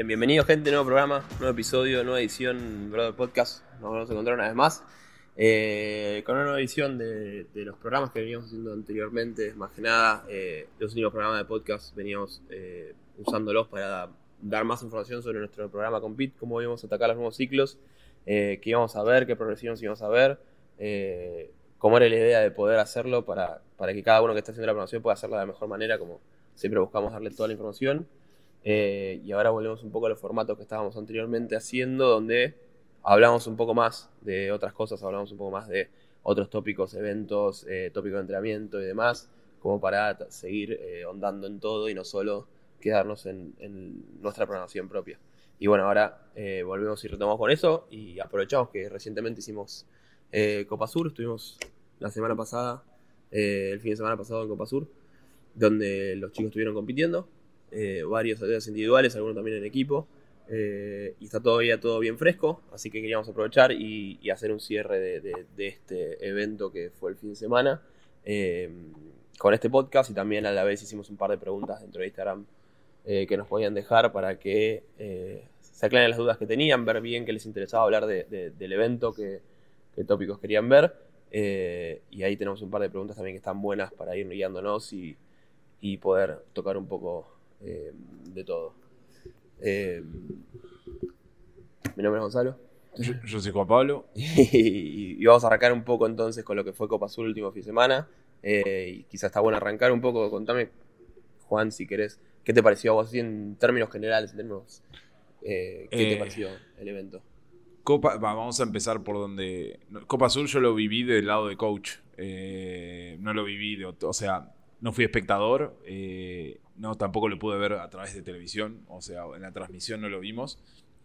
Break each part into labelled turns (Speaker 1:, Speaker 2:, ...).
Speaker 1: Bien, bienvenido gente, nuevo programa, nuevo episodio, nueva edición Brother Podcast. Nos vamos a encontrar una vez más eh, con una nueva edición de, los programas que veníamos haciendo anteriormente. Más que nada, eh, los únicos programas de podcast veníamos eh, usándolos para dar más información sobre nuestro programa Compete, cómo íbamos a atacar los nuevos ciclos, qué íbamos a ver, qué progresiones íbamos a ver, cómo era la idea de poder hacerlo para, para que cada uno que esté haciendo la programación pueda hacerlo de la mejor manera, como siempre buscamos darle toda la información. Eh, y ahora volvemos un poco a los formatos que estábamos anteriormente haciendo, donde hablamos un poco más de otras cosas, hablamos un poco más de otros tópicos, eventos, eh, tópicos de entrenamiento y demás, como para seguir eh, ondando en todo y no solo quedarnos en, nuestra programación propia. Y bueno, ahora volvemos y retomamos con eso y aprovechamos que recientemente hicimos Copa Sur, estuvimos la semana pasada, el fin de semana pasado en Copa Sur, donde los chicos estuvieron compitiendo eh, varios atletas individuales, algunos también en equipo. Eh, y está todavía todo bien fresco, así que queríamos aprovechar y, hacer un cierre de, este evento que fue el fin de semana eh, con este podcast y también a la vez hicimos un par de preguntas dentro de Instagram que nos podían dejar para que se aclaren las dudas que tenían, ver bien qué les interesaba hablar del evento, qué, tópicos querían ver. y ahí tenemos un par de preguntas también que están buenas para ir guiándonos y, y poder tocar un poco eh, de todo. Eh, mi nombre es Gonzalo.
Speaker 2: Yo, soy Juan Pablo.
Speaker 1: y, vamos a arrancar un poco entonces con lo que fue Copa Azul el último fin de semana. Eh, y quizás está bueno arrancar un poco. Contame, Juan, si querés, ¿qué te pareció a vos en términos generales? En términos, ¿Qué te pareció el evento?
Speaker 2: Copa, vamos a empezar por donde. Copa Azul yo lo viví del lado de coach. no lo viví de. O sea, no fui espectador. No, tampoco lo pude ver a través de televisión, o sea, en la transmisión no lo vimos.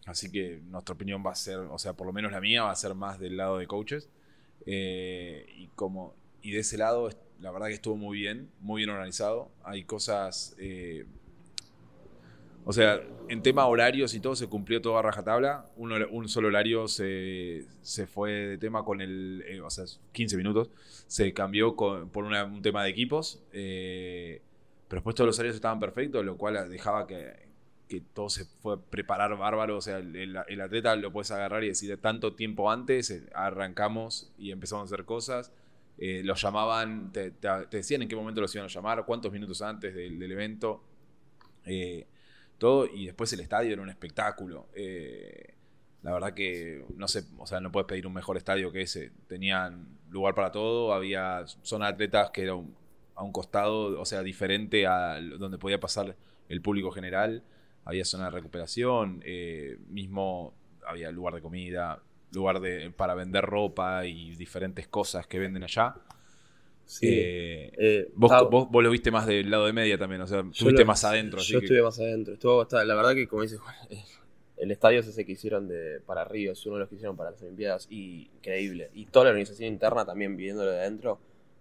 Speaker 2: Así que nuestra opinión va a ser, o sea, por lo menos la mía va a ser más del lado de coaches. Eh, y como y de ese lado, la verdad que estuvo muy bien, muy bien organizado. Hay cosas, eh, o sea, en tema horarios y todo se cumplió todo a rajatabla. Un, un solo horario se, se, fue de tema con el, eh, o sea, 15 minutos. Se cambió por un tema de equipos. Pero después todos los horarios estaban perfectos, lo cual dejaba que, todo se fue preparar bárbaro. O sea, el, atleta lo puedes agarrar y decir tanto tiempo antes, eh, arrancamos y empezamos a hacer cosas. Eh, los llamaban, te, decían en qué momento los iban a llamar, cuántos minutos antes del, evento. Eh, todo, y después el estadio era un espectáculo. la verdad que no sé, o sea, no puedes pedir un mejor estadio que ese. Tenían lugar para todo, había zona de atletas que era un, a un costado, o sea, diferente a donde podía pasar el público general. Había zona de recuperación, eh, mismo había lugar de comida, lugar de, para vender ropa y diferentes cosas que venden allá.
Speaker 1: Sí.
Speaker 2: Eh, eh, vos, lo viste más del lado de media también, o sea, estuviste más adentro.
Speaker 1: yo estuve más adentro. Estuvo, la verdad que, como dices, el estadio ese que hicieron de, para Río es uno de los que hicieron para las Olimpiadas y increíble. Y toda la organización interna también viéndolo de adentro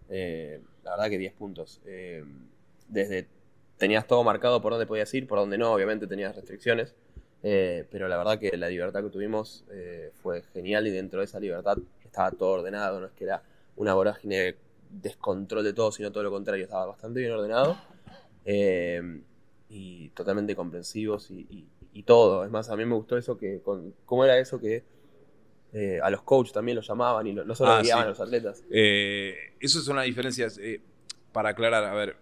Speaker 1: eh, la verdad que 10 puntos. Eh, desde tenías todo marcado por dónde podías ir, por dónde no, obviamente tenías restricciones. Eh, pero la verdad que la libertad que tuvimos fue genial y dentro de esa libertad estaba todo ordenado, no es que era una vorágine descontrol de todo, sino todo lo contrario, estaba bastante bien ordenado y totalmente comprensivos y, todo. Es más, a mí me gustó eso que, con, ¿cómo era eso que eh, a los coaches también los llamaban y no solo ah, guiaban a los atletas.
Speaker 2: Eh, eso son las diferencias. Eh, para aclarar, a ver,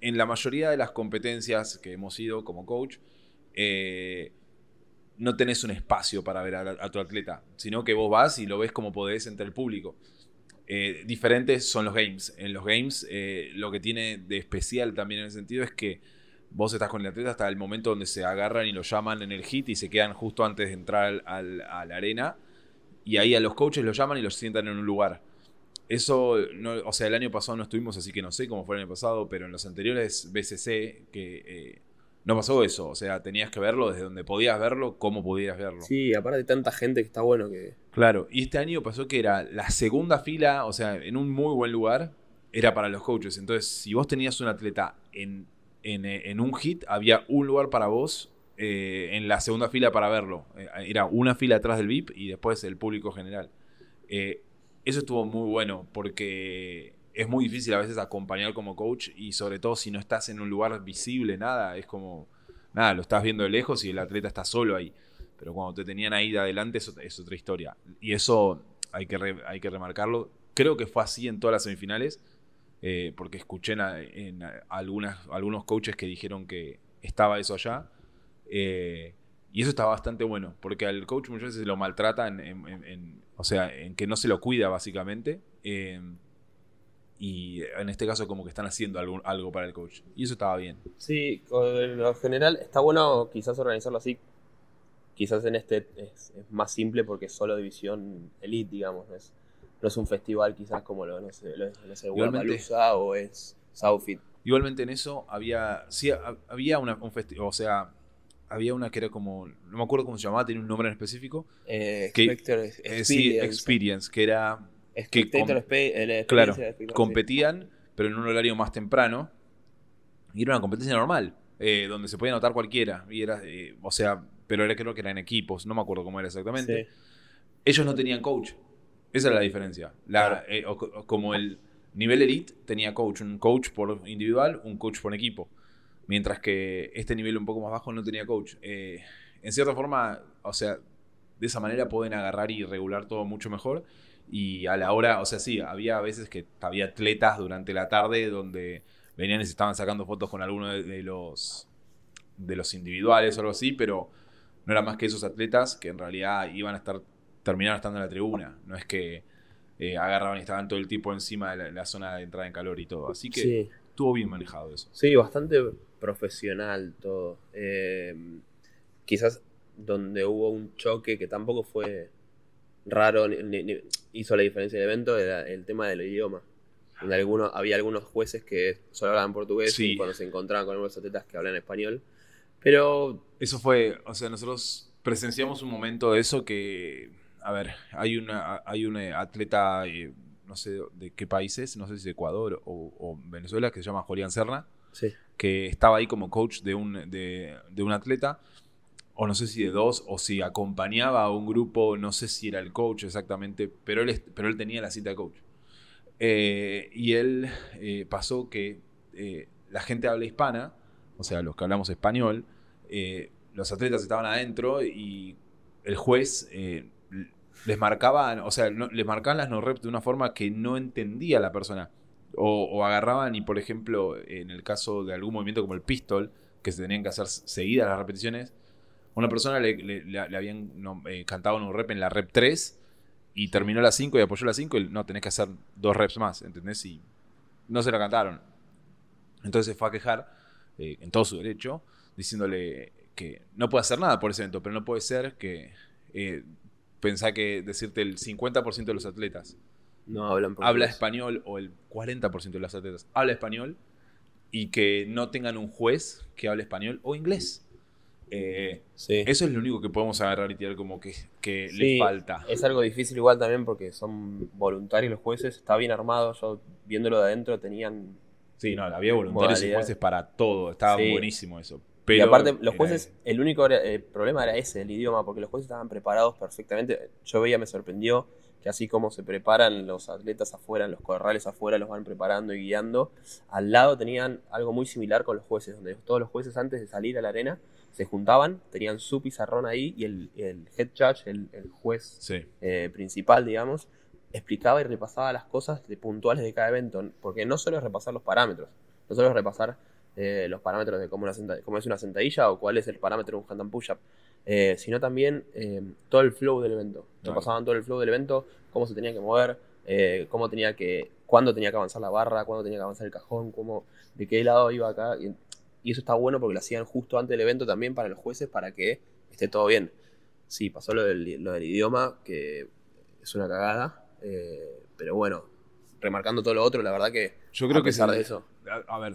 Speaker 2: en la mayoría de las competencias que hemos ido como coach, no tenés un espacio para ver a, tu atleta, sino que vos vas y lo ves como podés entre el público. Diferentes son los games. En los games, lo que tiene de especial también en ese sentido es que vos estás con el atleta hasta el momento donde se agarran y lo llaman en el hit y se quedan justo antes de entrar a la arena. Y ahí a los coaches los llaman y los sientan en un lugar. Eso, o sea, el año pasado no estuvimos, así que no sé cómo fue el año pasado, pero en los anteriores BCC que eh, no pasó eso. O sea, tenías que verlo desde donde podías verlo, cómo pudieras verlo.
Speaker 1: Sí, aparte de tanta gente que está bueno que...
Speaker 2: Claro, y este año pasó que era la segunda fila, o sea, en un muy buen lugar, era para los coaches. Entonces, si vos tenías un atleta en eh, en, un hit había un lugar para vos eh, en la segunda fila para verlo. Eh, era una fila atrás del VIP y después el público general. eso estuvo muy bueno porque es muy difícil a veces acompañar como coach y sobre todo si no estás en un lugar visible, nada, es como nada, lo estás viendo de lejos y el atleta está solo ahí. Pero cuando te tenían ahí de adelante es, otra historia. Y eso hay que, hay que remarcarlo. Creo que fue así en todas las semifinales, eh, porque escuché en, algunas, algunos coaches que dijeron que estaba eso allá. Eh, y eso está bastante bueno, porque al coach muchas veces lo maltrata, en, o sea, en que no se lo cuida básicamente. Eh, y en este caso como que están haciendo algo, algo para el coach. Y eso estaba bien.
Speaker 1: Sí, en lo general está bueno quizás organizarlo así Quizás en este es, más simple porque es solo división elite, digamos. No es, no es un festival quizás como lo, no sé, lo, o es Southfit.
Speaker 2: Igualmente en eso había, sí, había una, un festival, o sea, había una que era como, no me acuerdo cómo se llamaba, tenía un nombre en específico.
Speaker 1: Eh, que,
Speaker 2: eh, sí, Experience, que era...
Speaker 1: Que
Speaker 2: claro, competían, pero en un horario más temprano. Y era una competencia normal, eh, donde se podía anotar cualquiera. Y era, eh, o sea, pero era, creo que eran equipos, no me acuerdo cómo era exactamente. Ellos no tenían coach. Esa era la diferencia. Eh, como el nivel elite tenía coach, un coach por individual, un coach por equipo. Mientras que este nivel un poco más bajo no tenía coach. Eh, en cierta forma, o sea, de esa manera pueden agarrar y regular todo mucho mejor. Y a la hora, o sea, sí, había veces que había atletas durante la tarde donde venían y se estaban sacando fotos con alguno de los de los individuales o algo así, pero no era más que esos atletas que en realidad iban a estar, terminaron estando en la tribuna. No es que eh, agarraban y estaban todo el tiempo encima de la, zona de entrada en calor y todo. Así que estuvo bien manejado eso.
Speaker 1: Sí, bastante profesional todo. Eh, quizás donde hubo un choque que tampoco fue raro, ni, hizo la diferencia del evento, era el tema del idioma. Algunos, había algunos jueces que solo hablaban portugués y cuando se encontraban con algunos atletas que hablan español, pero...
Speaker 2: Eso fue, o sea, nosotros presenciamos un momento de eso que, a ver, hay una hay un atleta, eh, no sé de qué países, no sé si Ecuador o, Venezuela, que se llama Julián Serna, que estaba ahí como coach de un, de, un atleta, o no sé si de dos, o si acompañaba a un grupo, no sé si era el coach exactamente, pero él, pero él tenía la cita de coach. Eh, y él eh, pasó que la gente habla hispana, o sea, los que hablamos español, eh, los atletas estaban adentro y el juez eh, les marcaba, o sea, les marcaban las no reps de una forma que no entendía la persona. O, agarraban y, por ejemplo, en el caso de algún movimiento como el pistol, que se tenían que hacer seguidas las repeticiones, una persona le, habían eh, cantado un rep en la rep 3 y terminó la 5 y apoyó la 5 y no, tenés que hacer dos reps más, ¿entendés? Y no se la cantaron. Entonces fue a quejar eh, en todo su derecho, diciéndole que no puede hacer nada por ese evento, pero no puede ser que eh, pensá que decirte el 50% de los atletas
Speaker 1: no hablan
Speaker 2: habla español o el 40% de los atletas habla español y que no tengan un juez que hable español o inglés. Eh, eso es lo único que podemos agarrar y tirar como que, que le falta.
Speaker 1: Es algo difícil igual también porque son voluntarios los jueces, está bien armado, yo viéndolo de adentro tenían
Speaker 2: Sí, no, había voluntarios y jueces para todo. Estaba buenísimo eso. Pero
Speaker 1: y aparte, los jueces, el único eh, problema era ese, el idioma, porque los jueces estaban preparados perfectamente. Yo veía, me sorprendió que así como se preparan los atletas afuera, en los corrales afuera, los van preparando y guiando, al lado tenían algo muy similar con los jueces, donde todos los jueces antes de salir a la arena se juntaban, tenían su pizarrón ahí y el, head judge, el, juez eh, principal, digamos, explicaba y repasaba las cosas de puntuales de cada evento, porque no solo es repasar los parámetros, no solo es repasar eh, los parámetros de cómo, cómo, es una sentadilla o cuál es el parámetro de un hand push-up, eh, sino también eh, todo el flow del evento. Repasaban todo el flow del evento, cómo se tenía que mover, cómo tenía que, cuándo tenía que avanzar la barra, cuándo tenía que avanzar el cajón, cómo, de qué lado iba acá. Y, eso está bueno porque lo hacían justo antes del evento también para los jueces para que esté todo bien. Sí, pasó lo del, lo del idioma, que es una cagada, eh, pero bueno, remarcando todo lo otro, la verdad que.
Speaker 2: Yo creo a pesar que de eso. A, ver,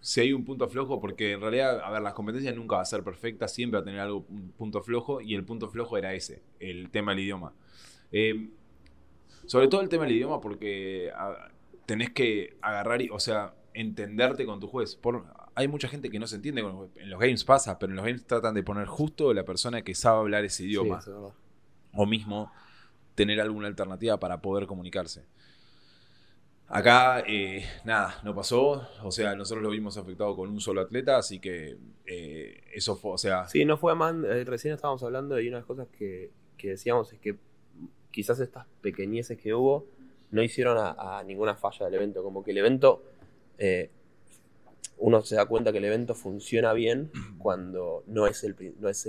Speaker 2: si hay un punto flojo, porque en realidad, a ver, las competencias nunca va a ser perfectas, siempre va a tener algo, un punto flojo, y el punto flojo era ese, el tema del idioma. Eh, sobre todo el tema del idioma, porque tenés que agarrar, y, o sea, entenderte con tu juez. Por, hay mucha gente que no se entiende con En los games pasa, pero en los games tratan de poner justo la persona que sabe hablar ese idioma. o mismo tener alguna alternativa para poder comunicarse. Acá, eh, nada, no pasó. O sea, nosotros lo vimos afectado con un solo atleta, así que eh, eso fue, o sea.
Speaker 1: Sí, no fue más. eh, recién estábamos hablando y una de las cosas que, que decíamos es que quizás estas pequeñeces que hubo no hicieron a, a ninguna falla del evento. Como que el evento. eh, uno se da cuenta que el evento funciona bien cuando no es el, no es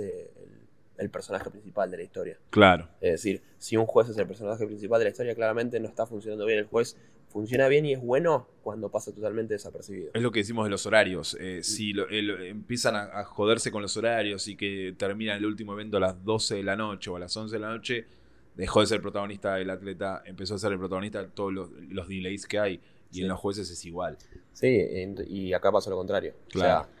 Speaker 1: el, personaje principal de la historia.
Speaker 2: Claro.
Speaker 1: Es decir, si un juez es el personaje principal de la historia, claramente no está funcionando bien. El juez funciona bien y es bueno cuando pasa totalmente desapercibido.
Speaker 2: Es lo que decimos de los horarios. Eh, si lo- el- empiezan a, a joderse con los horarios y que termina el último evento a las 12 de la noche o a las 11 de la noche, dejó de ser protagonista el atleta, empezó a ser el protagonista de todos los, los delays que hay. Y
Speaker 1: Sí.
Speaker 2: en los jueces es igual.
Speaker 1: Sí, y acá pasó lo contrario.
Speaker 2: Claro.
Speaker 1: O sea,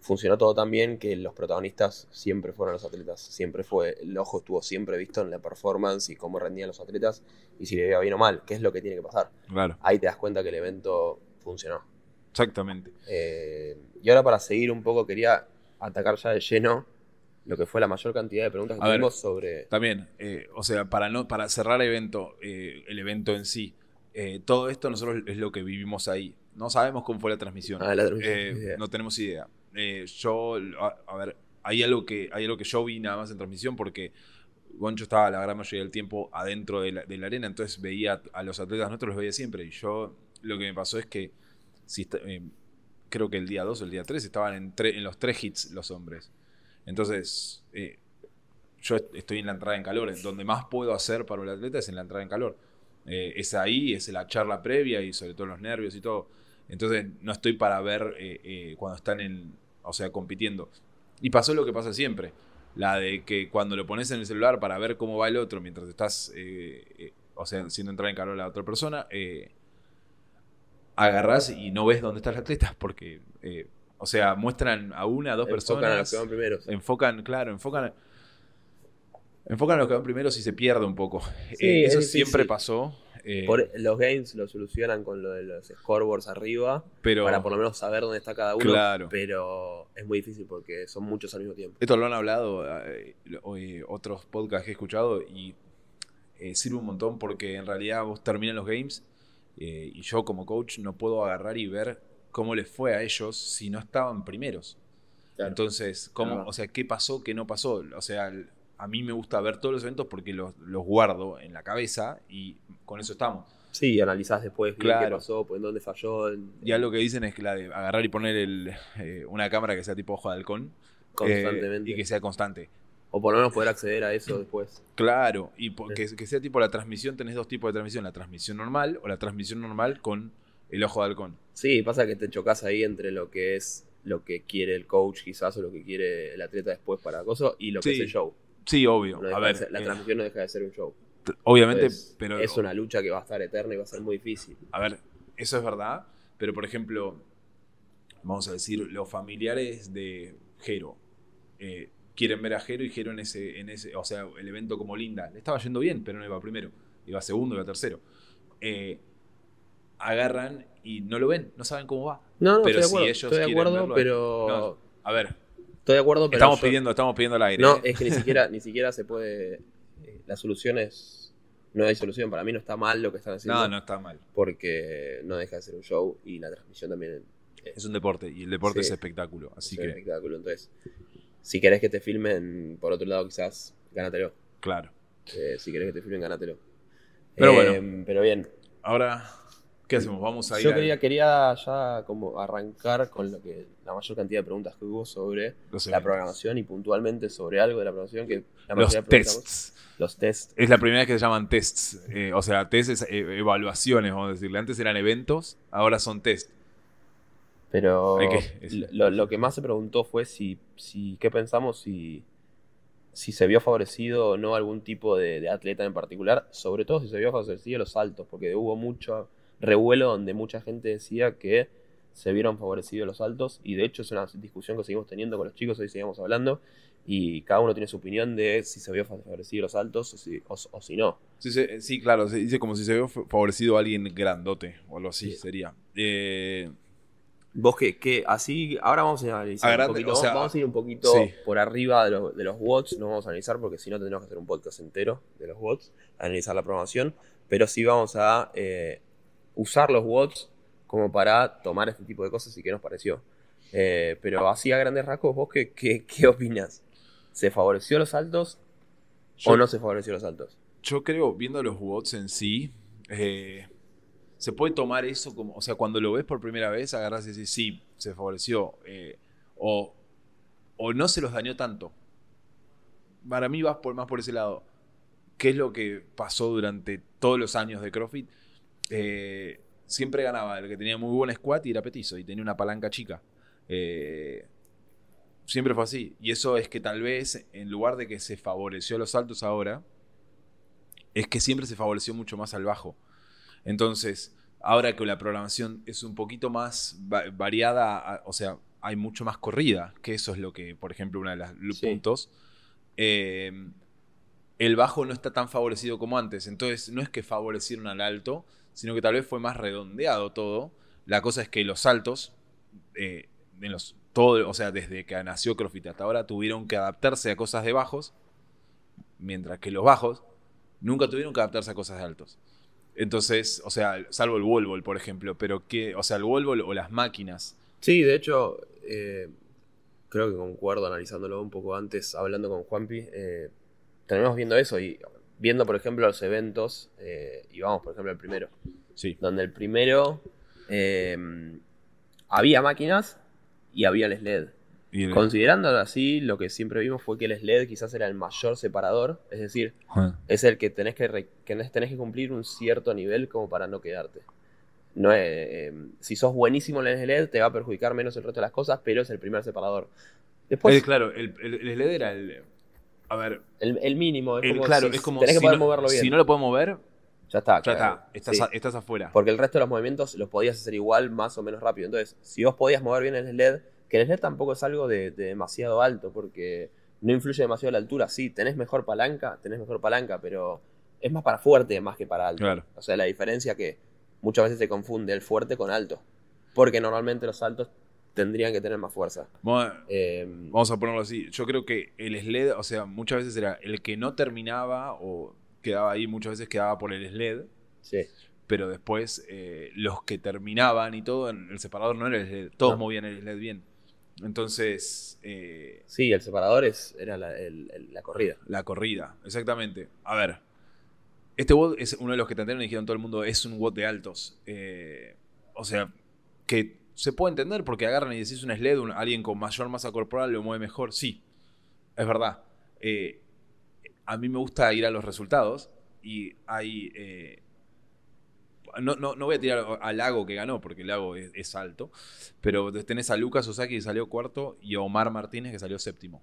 Speaker 1: funcionó todo tan bien que los protagonistas siempre fueron los atletas. Siempre fue, el ojo estuvo siempre visto en la performance y cómo rendían los atletas y si le iba bien o mal, qué es lo que tiene que pasar.
Speaker 2: Claro.
Speaker 1: Ahí te das cuenta que el evento funcionó.
Speaker 2: Exactamente.
Speaker 1: Eh, y ahora para seguir un poco quería atacar ya de lleno lo que fue la mayor cantidad de preguntas que
Speaker 2: A ver.
Speaker 1: tuvimos sobre...
Speaker 2: También, eh, o sea, para no para cerrar el evento, eh, el evento en sí, todo esto nosotros es lo que vivimos ahí. No sabemos cómo fue la transmisión.
Speaker 1: Ah, la transmisión,
Speaker 2: no tenemos idea. Eh, yo, a, ver, hay algo, que, hay algo que yo vi nada más en transmisión porque Goncho estaba la gran mayoría del tiempo adentro de la, arena, entonces veía a los atletas nuestros, los veía siempre. Y yo, lo que me pasó es que, si eh, creo que el día 2 o el día 3 estaban en, los tres hits los hombres. Entonces, eh, yo est- estoy en la entrada en calor. Donde más puedo hacer para un atleta es en la entrada en calor. Es ahí, es la charla previa y sobre todo los nervios y todo. Entonces no estoy para ver eh, eh, cuando están en, o sea, compitiendo. Y pasó lo que pasa siempre. La de que cuando lo pones en el celular para ver cómo va el otro mientras estás, eh, o sea, haciendo entrar en calor a la otra persona, agarrás y no ves dónde está el atleta. Porque, o sea, muestran a una, a dos
Speaker 1: enfocan a los
Speaker 2: personas
Speaker 1: que van primero.
Speaker 2: enfocan, claro, enfocan. Enfocan a los que van primero si se pierde un poco.
Speaker 1: Sí,
Speaker 2: eso siempre pasó. Eh,
Speaker 1: Por- los games lo solucionan con lo de los scoreboards arriba
Speaker 2: pero
Speaker 1: para por lo menos saber dónde está cada uno.
Speaker 2: Claro.
Speaker 1: Pero es muy difícil porque son muchos al mismo tiempo.
Speaker 2: esto lo han hablado eh, hoy otros podcasts que he escuchado y eh, sirve un montón porque en realidad vos terminan los games eh, y yo como coach no puedo agarrar y ver cómo les fue a ellos si no estaban primeros. Entonces, ¿cómo,
Speaker 1: Claro.
Speaker 2: o sea, ¿qué pasó, qué no pasó? O sea, el- a mí me gusta ver todos los eventos porque los, los guardo en la cabeza y con eso estamos.
Speaker 1: Sí, analizás después
Speaker 2: Claro.
Speaker 1: qué pasó, pues, en dónde falló. en-
Speaker 2: Ya lo que dicen es que la de agarrar y poner el, eh, una cámara que sea tipo ojo de halcón. eh,
Speaker 1: constantemente.
Speaker 2: y que sea constante.
Speaker 1: O por lo menos poder acceder a eso después.
Speaker 2: Claro, y que, que sea tipo la transmisión, tenés dos tipos de transmisión, la transmisión normal o la transmisión normal con el ojo de halcón.
Speaker 1: Sí, pasa que te chocas ahí entre lo que es lo que quiere el coach quizás o lo que quiere el atleta después para acoso y lo que
Speaker 2: Sí.
Speaker 1: es el show.
Speaker 2: Sí, obvio.
Speaker 1: No
Speaker 2: a
Speaker 1: de
Speaker 2: ver,
Speaker 1: ser- la
Speaker 2: eh,
Speaker 1: transmisión no deja de ser un show.
Speaker 2: obviamente,
Speaker 1: Entonces,
Speaker 2: pero
Speaker 1: es una lucha que va a estar eterna y va a ser muy difícil.
Speaker 2: A ver, eso es verdad, pero por ejemplo, vamos a decir, los familiares de Jero eh, quieren ver a Jero y Jero en ese, en ese, o sea, el evento como linda, le estaba yendo bien, pero no iba primero, iba segundo, iba tercero. Eh, agarran y no lo ven, no saben cómo va.
Speaker 1: No, no,
Speaker 2: Pero
Speaker 1: estoy de
Speaker 2: si
Speaker 1: acuerdo,
Speaker 2: ellos
Speaker 1: estoy de acuerdo,
Speaker 2: verlo,
Speaker 1: pero
Speaker 2: no, A ver,
Speaker 1: estoy de acuerdo, pero
Speaker 2: estamos
Speaker 1: yo-
Speaker 2: pidiendo, estamos pidiendo al aire.
Speaker 1: No,
Speaker 2: ¿eh?
Speaker 1: es que ni siquiera ni siquiera se puede eh, la solución es no hay solución, para mí no está mal lo que están haciendo
Speaker 2: no, no está mal.
Speaker 1: porque no deja de ser un show y la transmisión también es,
Speaker 2: Es un deporte y el deporte
Speaker 1: Sí.
Speaker 2: es espectáculo, así
Speaker 1: es
Speaker 2: que,
Speaker 1: espectáculo, entonces si querés que te filmen por otro lado quizás gánatelo.
Speaker 2: claro.
Speaker 1: Eh, si querés que te filmen, gánatelo.
Speaker 2: Pero
Speaker 1: Eh,
Speaker 2: bueno.
Speaker 1: Pero bien.
Speaker 2: Ahora, ¿qué hacemos? Vamos a ir
Speaker 1: Yo
Speaker 2: al-
Speaker 1: quería, quería ya como arrancar con lo que la mayor cantidad de preguntas que hubo sobre la programación y puntualmente sobre algo de la programación que la
Speaker 2: Los tests.
Speaker 1: Los tests.
Speaker 2: Es la primera vez que se llaman tests. Eh, o sea, tests es eh, evaluaciones, vamos a decirle. Antes eran eventos, ahora son test.
Speaker 1: Pero lo, lo que más se preguntó fue si, si qué pensamos si, si se vio favorecido o no algún tipo de, de atleta en particular, sobre todo si se vio favorecido los saltos, porque hubo mucho revuelo donde mucha gente decía que se vieron favorecidos los saltos y de hecho es una discusión que seguimos teniendo con los chicos, hoy seguimos hablando y cada uno tiene su opinión de si se vio favorecido los saltos o si, o- o si no.
Speaker 2: Sí, se- sí, claro, se dice como si se vio fa- favorecido a alguien grandote o algo así
Speaker 1: Sí.
Speaker 2: sería. Eh,
Speaker 1: Vos que, que así, ahora vamos a analizar
Speaker 2: A
Speaker 1: un poquito,
Speaker 2: o sea,
Speaker 1: vamos a ir un poquito
Speaker 2: sí.
Speaker 1: por arriba de, lo- de los watts, no vamos a analizar porque si no tendríamos que hacer un podcast entero de los watts, analizar la programación, pero sí vamos a eh, usar los watts como para tomar este tipo de cosas y qué nos pareció. Eh, pero así a grandes rasgos, ¿vos qué, qué, qué opinas? ¿Se favoreció los saltos
Speaker 2: Yo-
Speaker 1: o no se favoreció los saltos?
Speaker 2: Yo creo, viendo los bots en sí, eh, se puede tomar eso como, o sea, cuando lo ves por primera vez, agarras y decís, sí, se favoreció, eh, o, o no se los dañó tanto. Para mí vas por, más por ese lado. ¿Qué es lo que pasó durante todos los años de CrossFit? Eh, siempre ganaba el que tenía muy buen squat y era petizo y tenía una palanca chica. Eh, siempre fue así. Y eso es que tal vez, en lugar de que se favoreció los saltos ahora, es que siempre se favoreció mucho más al bajo. Entonces, ahora que la programación es un poquito más va- variada, a- o sea, hay mucho más corrida, que eso es lo que, por ejemplo, uno de los
Speaker 1: Sí.
Speaker 2: puntos, eh, el bajo no está tan favorecido como antes. Entonces, no es que favorecieron al alto, sino que tal vez fue más redondeado todo. La cosa es que los saltos, eh, los, todo, o sea, desde que nació CrossFit hasta ahora, tuvieron que adaptarse a cosas de bajos, mientras que los bajos nunca tuvieron que adaptarse a cosas de altos. Entonces, o sea, salvo el ball, por ejemplo, pero que, o sea, el ball o las máquinas.
Speaker 1: Sí, de hecho, eh, creo que concuerdo analizándolo un poco antes, hablando con Juanpi. Eh, terminamos viendo eso y viendo, por ejemplo, los eventos, eh, y vamos, por ejemplo, al primero.
Speaker 2: Sí.
Speaker 1: Donde el primero eh, había máquinas y había el SLED.
Speaker 2: Y el-
Speaker 1: Considerándolo así, lo que siempre vimos fue que el SLED quizás era el mayor separador, es decir, es el que tenés que, re- que tenés que cumplir un cierto nivel como para no quedarte. No es, eh, si sos buenísimo en el LED, te va a perjudicar menos el resto de las cosas, pero es el primer separador. Después,
Speaker 2: Eh, claro, el, el, el LED era el. A ver,
Speaker 1: el, el mínimo, es
Speaker 2: el-
Speaker 1: como,
Speaker 2: claro,
Speaker 1: si-
Speaker 2: es como.
Speaker 1: tenés que
Speaker 2: si
Speaker 1: poder
Speaker 2: no,
Speaker 1: moverlo bien.
Speaker 2: Si no lo puedo mover,
Speaker 1: ya está.
Speaker 2: ya
Speaker 1: claro,
Speaker 2: está. Estás,
Speaker 1: sí.
Speaker 2: a- estás afuera.
Speaker 1: Porque el resto de los movimientos los podías hacer igual, más o menos rápido. Entonces, si vos podías mover bien el LED, que el LED tampoco es algo de, de demasiado alto, porque no influye demasiado la altura. Sí, tenés mejor palanca, tenés mejor palanca, pero es más para fuerte más que para alto.
Speaker 2: Claro.
Speaker 1: O sea, la diferencia que muchas veces se confunde el fuerte con alto. Porque normalmente los altos tendrían que tener más fuerza.
Speaker 2: Bueno,
Speaker 1: Eh,
Speaker 2: Vamos a ponerlo así. Yo creo que el SLED, o sea, muchas veces era el que no terminaba o quedaba ahí, muchas veces quedaba por el SLED,
Speaker 1: sí.
Speaker 2: pero después eh, los que terminaban y todo, en el separador no era el SLED, todos
Speaker 1: No.
Speaker 2: movían el SLED bien. Entonces, eh,
Speaker 1: Sí, el separador es, era la, el- el- la corrida.
Speaker 2: la corrida, exactamente. A ver, este WOD es uno de los que tentaron y dijeron todo el mundo, es un WOD de altos. O sea, que se puede entender porque agarran y decís un SLED, un- alguien con mayor masa corporal lo mueve mejor. Sí, es verdad. Eh, a mí me gusta ir a los resultados y hay... eh, no, no, no voy a tirar al Lago que ganó, porque el Lago es, es alto, pero tenés a Lucas Osaki que salió cuarto y a Omar Martínez que salió séptimo.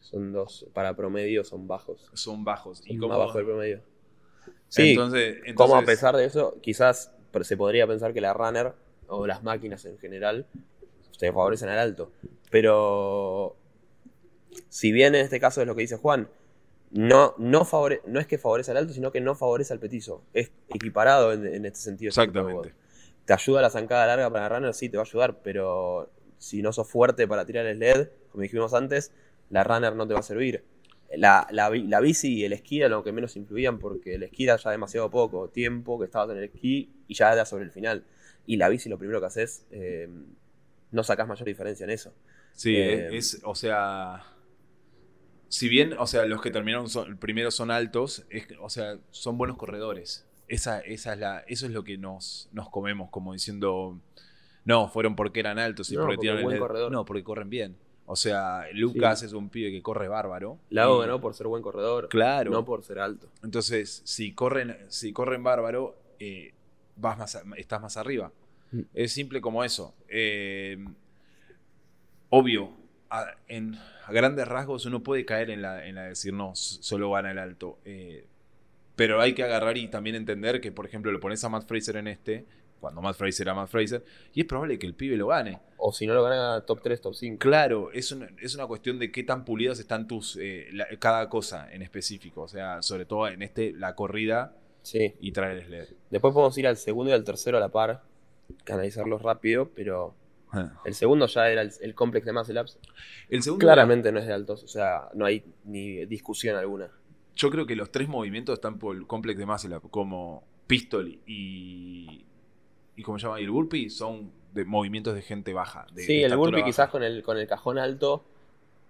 Speaker 1: Son dos, para promedio son bajos.
Speaker 2: Son bajos.
Speaker 1: Son
Speaker 2: Y
Speaker 1: más
Speaker 2: como,
Speaker 1: bajo del promedio. Sí,
Speaker 2: entonces,
Speaker 1: como a pesar de eso, quizás se podría pensar que la runner o las máquinas en general te favorecen al alto. Pero si bien en este caso es lo que dice Juan, no, no, favore- no es que favorece al alto, sino que no favorece al petizo. Es equiparado en, en este sentido.
Speaker 2: Exactamente.
Speaker 1: ¿Te ayuda la zancada larga para la runner? Sí, te va a ayudar, pero si no sos fuerte para tirar el LED, como dijimos antes, la runner no te va a servir. La, la, la bici y el esquí era lo que menos influían porque el esquí era ya demasiado poco tiempo que estabas en el esquí y ya era sobre el final. Y la bici lo primero que haces, eh, no sacás mayor diferencia en eso.
Speaker 2: Sí,
Speaker 1: Eh,
Speaker 2: es, o sea. Si bien, o sea, los que terminaron son, primero son altos, es o sea, son buenos corredores. Esa, esa es la, eso es lo que nos, nos comemos, como diciendo, no, fueron porque eran altos y
Speaker 1: No,
Speaker 2: porque
Speaker 1: porque
Speaker 2: tiraron el
Speaker 1: buen
Speaker 2: LED".
Speaker 1: corredor.
Speaker 2: No, porque corren bien. O sea, Lucas es un pibe que corre bárbaro. Y-
Speaker 1: ganó por ser buen corredor,
Speaker 2: Claro.
Speaker 1: no por ser alto.
Speaker 2: Entonces, si corren, si corren bárbaro, eh, vas más estás más arriba.
Speaker 1: Mm.
Speaker 2: Es simple como eso. Eh, obvio, a, en, a grandes rasgos uno puede caer en la, en la de decir, no, solo gana el alto. Eh, pero hay que agarrar y también entender que, por ejemplo, lo pones a Matt Fraser en este, cuando Matt Fraser era Matt Fraser, y es probable que el pibe lo gane.
Speaker 1: O si no lo gana top 3, top 5.
Speaker 2: Claro, es una, es una cuestión de qué tan pulidas están tus eh, la- cada cosa en específico. O sea, sobre todo en este, la corrida
Speaker 1: Sí.
Speaker 2: y traer el LED.
Speaker 1: Después podemos ir al segundo y al tercero a la par, que analizarlos rápido, pero
Speaker 2: Ah.
Speaker 1: el segundo ya era el, el complex de Muscle Ups.
Speaker 2: El segundo,
Speaker 1: Claramente no es de altos, o sea, no hay ni discusión alguna.
Speaker 2: yo creo que los tres movimientos están por el complex de Muscle Up, como pistol y, ¿y cómo se llama? Y el burpee son de movimientos de gente baja. de-
Speaker 1: sí,
Speaker 2: de
Speaker 1: el burpee
Speaker 2: baja.
Speaker 1: quizás con el, con el cajón alto,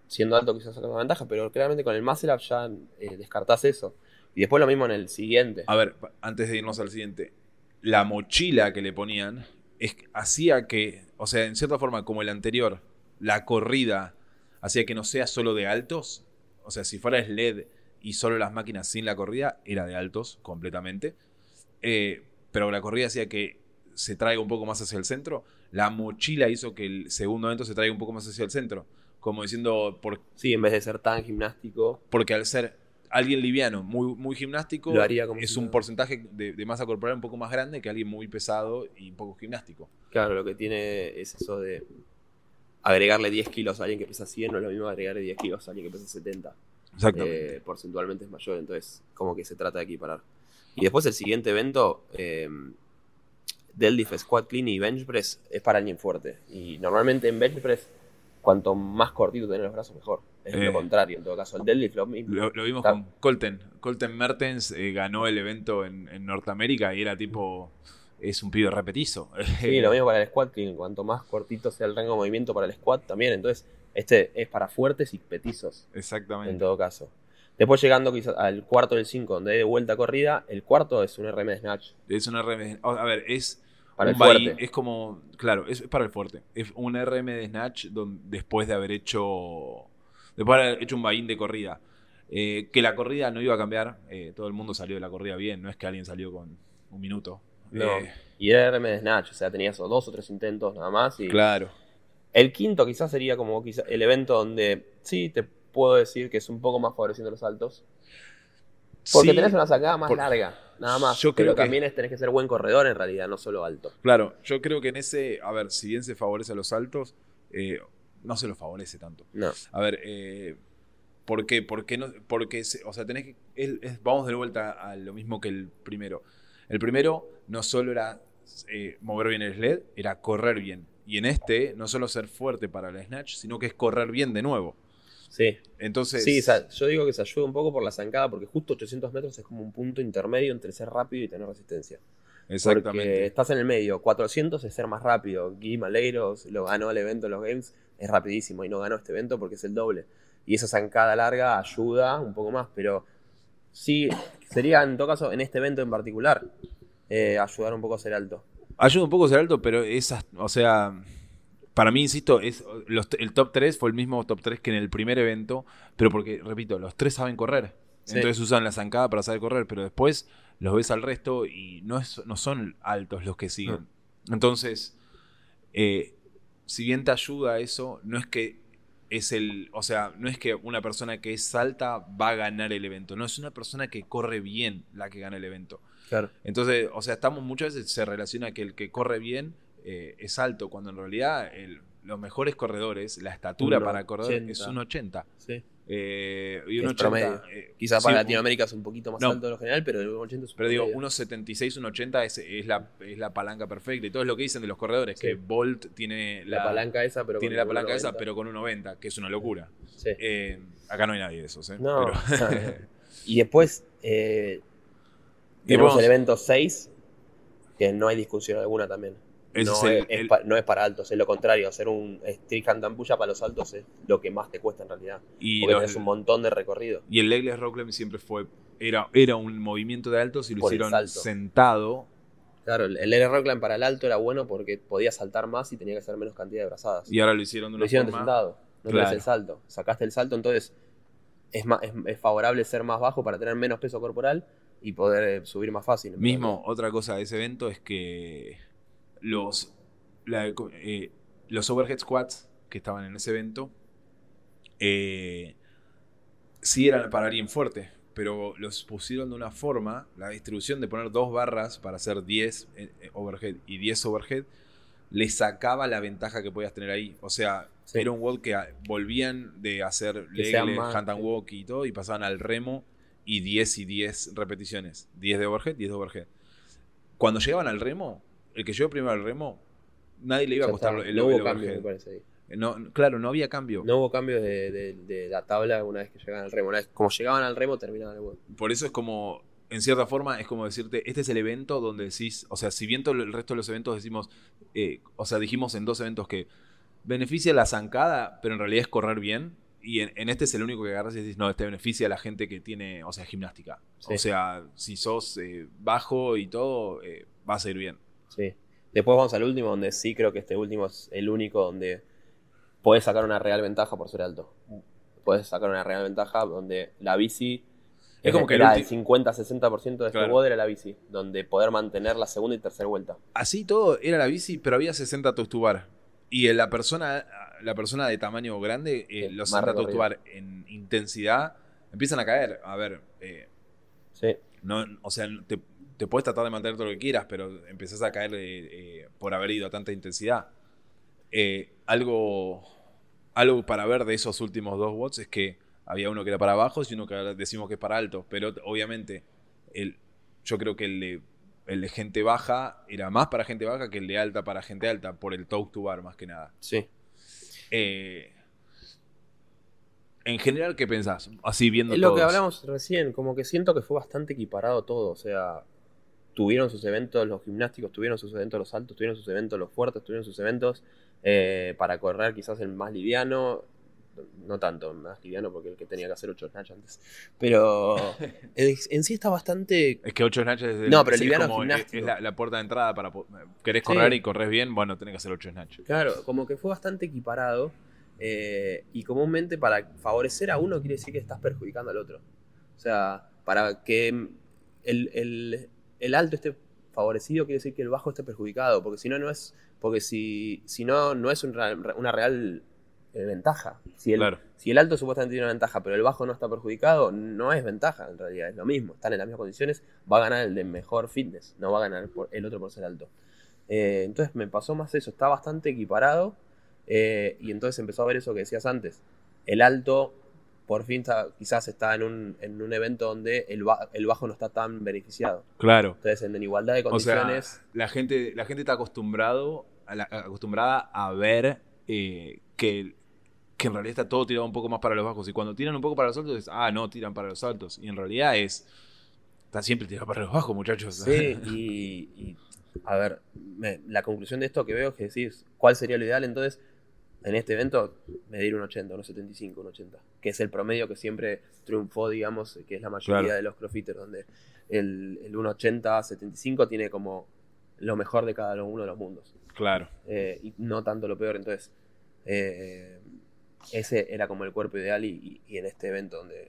Speaker 1: siendo alto quizás saca ventaja, pero claramente con el muscle up ya eh, descartás eso. Y después lo mismo en el siguiente.
Speaker 2: A ver, antes de irnos al siguiente, la mochila que le ponían es, hacía que, o sea, en cierta forma, como el anterior, la corrida hacía que no sea solo de altos. O sea, si fuera SLED y solo las máquinas sin la corrida, era de altos completamente. Eh, pero la corrida hacía que se traiga un poco más hacia el centro. La mochila hizo que el segundo evento se traiga un poco más hacia el centro. Como diciendo, por,
Speaker 1: Sí, en vez de ser tan gimnástico,
Speaker 2: porque al ser alguien liviano, muy, muy gimnástico,
Speaker 1: Lo haría como
Speaker 2: es
Speaker 1: si
Speaker 2: un porcentaje de, de masa corporal un poco más grande que alguien muy pesado y un poco gimnástico.
Speaker 1: claro, lo que tiene es eso de agregarle 10 kilos a alguien que pesa 100, no es lo mismo agregarle 10 kilos a alguien que pesa 70.
Speaker 2: Exactamente.
Speaker 1: Eh, porcentualmente es mayor, entonces como que se trata de equiparar. Y después el siguiente evento, eh, deadlift, squat clean y bench press, es para alguien fuerte. Y normalmente en bench press, cuanto más cortito tenés los brazos, mejor. Es
Speaker 2: Eh.
Speaker 1: lo contrario, en todo caso. El deadlift lo mismo.
Speaker 2: lo, lo vimos con Colten. Colten Mertens eh, ganó el evento en, en Norteamérica y era tipo. Es un pibe repetizo.
Speaker 1: Sí, lo mismo para el squat clean. Cuanto más cortito sea el rango de movimiento para el squat también. Entonces, este es para fuertes y petizos, en
Speaker 2: Exactamente.
Speaker 1: todo caso. Después llegando quizás al cuarto del 5, donde hay de vuelta corrida, el cuarto es un RM snatch
Speaker 2: Es una RM. A ver, es.
Speaker 1: para
Speaker 2: un
Speaker 1: el fuerte.
Speaker 2: Es como. Claro, es, es para el fuerte. Es un RM de Snatch don- después de haber hecho. Después de haber hecho un buy-in de corrida. Eh, que la corrida no iba a cambiar. eh, todo el mundo salió de la corrida bien. No es que alguien salió con un minuto.
Speaker 1: No.
Speaker 2: Eh,
Speaker 1: Y era RM de Snatch, o sea, tenías o dos o tres intentos nada más. Y
Speaker 2: claro.
Speaker 1: El quinto quizás sería como quizá el evento donde sí te puedo decir que es un poco más favoreciendo los altos. Porque
Speaker 2: Sí,
Speaker 1: tenés una sacada más
Speaker 2: por-
Speaker 1: larga, nada más.
Speaker 2: Yo
Speaker 1: pero
Speaker 2: creo que-
Speaker 1: también es- tenés que ser buen corredor en realidad, no solo alto.
Speaker 2: Claro, yo creo que en ese. A ver, si bien se favorece a los altos. eh, no se los favorece tanto.
Speaker 1: No.
Speaker 2: A ver, eh, ¿por qué? ¿Por qué no? Porque, se- o sea, tenés que. es- es- vamos de vuelta a lo mismo que el primero. El primero no solo era eh, mover bien el sled, era correr bien. Y en este, no solo ser fuerte para el snatch, sino que es correr bien de nuevo.
Speaker 1: Sí.
Speaker 2: Entonces.
Speaker 1: Sí, yo digo que se ayuda un poco por la zancada, porque justo 800 metros es como un punto intermedio entre ser rápido y tener resistencia. Porque
Speaker 2: exactamente.
Speaker 1: estás en el medio. 400 es ser más rápido. Guy Maleiros lo ganó el evento en los Games, es rapidísimo y no ganó este evento porque es el doble. Y esa zancada larga ayuda un poco más, pero sí, sería en todo caso en este evento en particular eh, ayudar un poco a ser alto.
Speaker 2: Ayuda un poco a ser alto, pero esas. O sea. Para mí, insisto, es, los- el top 3 fue el mismo top 3 que en el primer evento, pero porque, repito, los tres saben correr.
Speaker 1: Sí.
Speaker 2: Entonces usan la zancada para saber correr, pero después los ves al resto y no, es, no son altos los que siguen. Entonces, eh, si bien te ayuda eso, no es que es el, o sea, no es que una persona que es alta va a ganar el evento, no es una persona que corre bien la que gana el evento.
Speaker 1: Claro.
Speaker 2: Entonces, o sea, estamos muchas veces se relaciona que el que corre bien eh, es alto, cuando en realidad el- los mejores corredores, la estatura para correr
Speaker 1: 80.
Speaker 2: es un 80.
Speaker 1: Sí.
Speaker 2: Eh, y un
Speaker 1: Es
Speaker 2: 80,
Speaker 1: promedio.
Speaker 2: eh,
Speaker 1: Quizá
Speaker 2: sí,
Speaker 1: para Latinoamérica es un poquito más
Speaker 2: No.
Speaker 1: alto de lo general, pero el 80 es un
Speaker 2: Pero digo,
Speaker 1: promedio.
Speaker 2: 1.76, 1.80 es, es, la, es la palanca perfecta. Y todo es lo que dicen de los corredores,
Speaker 1: Sí.
Speaker 2: que Bolt tiene
Speaker 1: la, palanca esa, pero
Speaker 2: tiene
Speaker 1: con
Speaker 2: la palanca esa,
Speaker 1: 1.90.
Speaker 2: pero con un 90, que es una locura.
Speaker 1: Sí.
Speaker 2: Eh, acá no hay nadie de esos, ¿eh?
Speaker 1: No.
Speaker 2: Pero-
Speaker 1: Y después eh,
Speaker 2: Y
Speaker 1: tenemos
Speaker 2: vamos-
Speaker 1: el evento 6, que no hay discusión alguna también. No,
Speaker 2: es el-
Speaker 1: es, es
Speaker 2: el-
Speaker 1: pa- no es para altos, es lo contrario. Hacer un street hand puya para los altos es lo que más te cuesta en realidad.
Speaker 2: y,
Speaker 1: Porque tenés un montón de recorrido.
Speaker 2: y el legless rock climb siempre fue. Era, era un movimiento de altos y lo
Speaker 1: Por
Speaker 2: hicieron sentado.
Speaker 1: Claro, el el Rockland para el alto era bueno porque podía saltar más y tenía que hacer menos cantidad de brazadas.
Speaker 2: Y ahora lo hicieron de
Speaker 1: lo
Speaker 2: una
Speaker 1: hicieron de
Speaker 2: forma.
Speaker 1: sentado. No
Speaker 2: Claro.
Speaker 1: tenés el salto. Sacaste el salto, entonces es, más, es, es favorable ser más bajo para tener menos peso corporal y poder eh, subir más fácil.
Speaker 2: Mismo, otra cosa de ese evento es que los, la- eh, los overhead squats que estaban en ese evento eh, sí eran para alguien fuerte, pero los pusieron de una forma, la distribución de poner dos barras para hacer 10 eh, overhead y 10 overhead, le sacaba la ventaja que podías tener ahí. O sea,
Speaker 1: Sí.
Speaker 2: era un WOD que ah, volvían de hacer legle, hand and walk y todo y pasaban al remo y 10 y 10 repeticiones. 10 de overhead, 10 de overhead. Cuando llegaban al remo, el que llegó primero al remo, nadie le iba a
Speaker 1: Ya
Speaker 2: costar
Speaker 1: está,
Speaker 2: el,
Speaker 1: no hubo cambio, me parece. ahí.
Speaker 2: No, claro, no había cambio.
Speaker 1: No hubo cambio de, de- de la tabla una vez que llegaban al remo. Una vez, como llegaban al remo, terminaban el.
Speaker 2: Por eso es como. en cierta forma es como decirte, este es el evento donde decís, o sea, si bien todo el resto de los eventos decimos, eh, o sea, dijimos en dos eventos que beneficia la zancada, pero en realidad es correr bien. Y en, este es el único que agarras y decís, no, este beneficia a la gente que tiene, o sea, gimnástica. O sea, si sos eh, bajo y todo, eh, va a ser bien.
Speaker 1: Sí. Después vamos al último, donde sí creo que este último es el único donde puedes sacar una real ventaja por ser alto. Puedes sacar una real ventaja donde la bici es como que era el 50-60% de este WOD era la bici, donde poder mantener la segunda y tercera vuelta.
Speaker 2: Así todo era la bici, pero había 60 tostubar. Y la persona, la persona de tamaño grande, eh, los 60 tostubar en intensidad empiezan a caer. A ver, eh,
Speaker 1: sí.
Speaker 2: no, o sea, te, puedes tratar de mantener todo lo que quieras, pero empezás a caer eh, por haber ido a tanta intensidad. algo, algo para ver de esos últimos dos watts es que había uno que era para abajo y uno que decimos que es para alto. Pero obviamente, el, yo creo que el de, el de gente baja era más para gente baja que el de alta para gente alta, por el talk to bar más que nada.
Speaker 1: Sí.
Speaker 2: Eh, en general, ¿qué pensás? Así viendo
Speaker 1: lo que hablamos recién, como que siento que fue bastante equiparado todo. O sea, tuvieron sus eventos los gimnásticos, tuvieron sus eventos los altos, tuvieron sus eventos los fuertes, tuvieron sus eventos eh, para correr quizás el más liviano no tanto, más liviano porque el que tenía que hacer 8 snatch antes. Pero en sí está bastante.
Speaker 2: Es que 8 snatch es,
Speaker 1: no, pero liviano
Speaker 2: como, es, la, puerta de entrada para. ¿Querés correr y corres bien? Bueno, tenés que hacer 8 snatch.
Speaker 1: Claro, como que fue bastante equiparado. Eh, y comúnmente para favorecer a uno quiere decir que estás perjudicando al otro. O sea, para que el, el, alto esté favorecido quiere decir que el bajo esté perjudicado. Porque si no, no es. Porque si, si no, no es una real eh, ventaja. Si el, si el alto supuestamente tiene una ventaja, pero el bajo no está perjudicado, no es ventaja en realidad, es lo mismo. Están en las mismas condiciones, va a ganar el de mejor fitness, no va a ganar el otro por ser alto. Eh, entonces me pasó más eso, está bastante equiparado eh, y entonces empezó a ver eso que decías antes. El alto por fin quizás está en un, en un evento donde el, el, bajo no está tan beneficiado.
Speaker 2: Claro.
Speaker 1: Entonces en, igualdad de condiciones...
Speaker 2: la, gente, la gente está acostumbrado acostumbrada a ver que que en realidad está todo tirado un poco más para los bajos. Y cuando tiran un poco para los altos, es, ah, no, tiran para los altos. Y en realidad es, está siempre tirado para los bajos, muchachos.
Speaker 1: Sí, y, a ver, la conclusión de esto que veo es que decís, ¿cuál sería lo ideal entonces? En este evento, medir un 80, un 75, un 80, que es el promedio que siempre triunfó, digamos, que es la mayoría de los crossfitters, donde el, el 1,80, 75 tiene como lo mejor de cada uno de los mundos.
Speaker 2: Claro.
Speaker 1: Eh, y no tanto lo peor. Entonces, eh, ese era como el cuerpo ideal y, en este evento donde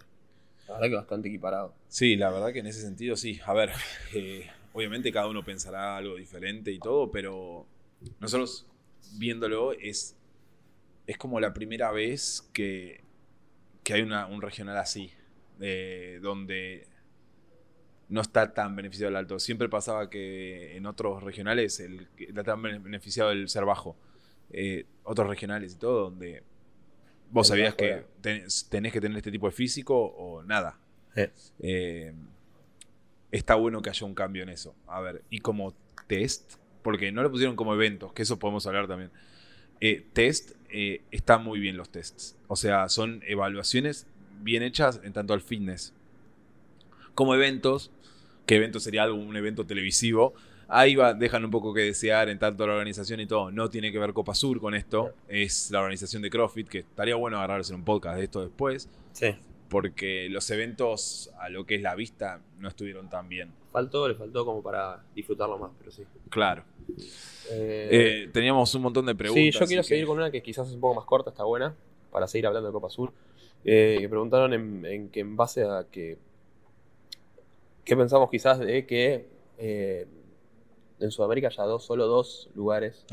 Speaker 1: la verdad que bastante equiparado.
Speaker 2: Sí, la verdad que en ese sentido sí. A ver, eh, obviamente cada uno pensará algo diferente y todo, pero nosotros viéndolo es, es como la primera vez que, que hay una, un regional así, donde no está tan beneficiado el alto. Siempre pasaba que en otros regionales el, está tan beneficiado el ser bajo. Eh, otros regionales y todo, donde vos sabías que tenés, que tener este tipo de físico o nada. Eh, está bueno que haya un cambio en eso. A ver, y como test, porque no lo pusieron como eventos, que eso podemos hablar también. Eh, test, eh, están muy bien los tests. O sea, son evaluaciones bien hechas en tanto al fitness como eventos, que evento sería algo, un evento televisivo, ahí va, dejan un poco que desear en tanto la organización y todo. No tiene que ver Copa Sur con esto. Es la organización de CrossFit, que estaría bueno agarrarse un podcast de esto después.
Speaker 1: Sí.
Speaker 2: Porque los eventos a lo que es la vista no estuvieron tan bien.
Speaker 1: Faltó, le faltó como para disfrutarlo más, pero sí.
Speaker 2: Claro. Eh, eh, teníamos un montón de preguntas.
Speaker 1: Sí, yo quiero seguir con una que quizás es un poco más corta, está buena, para seguir hablando de Copa Sur. Eh, que preguntaron en, que en base a que. ¿Qué pensamos quizás de que en Sudamérica ya dos, solo dos lugares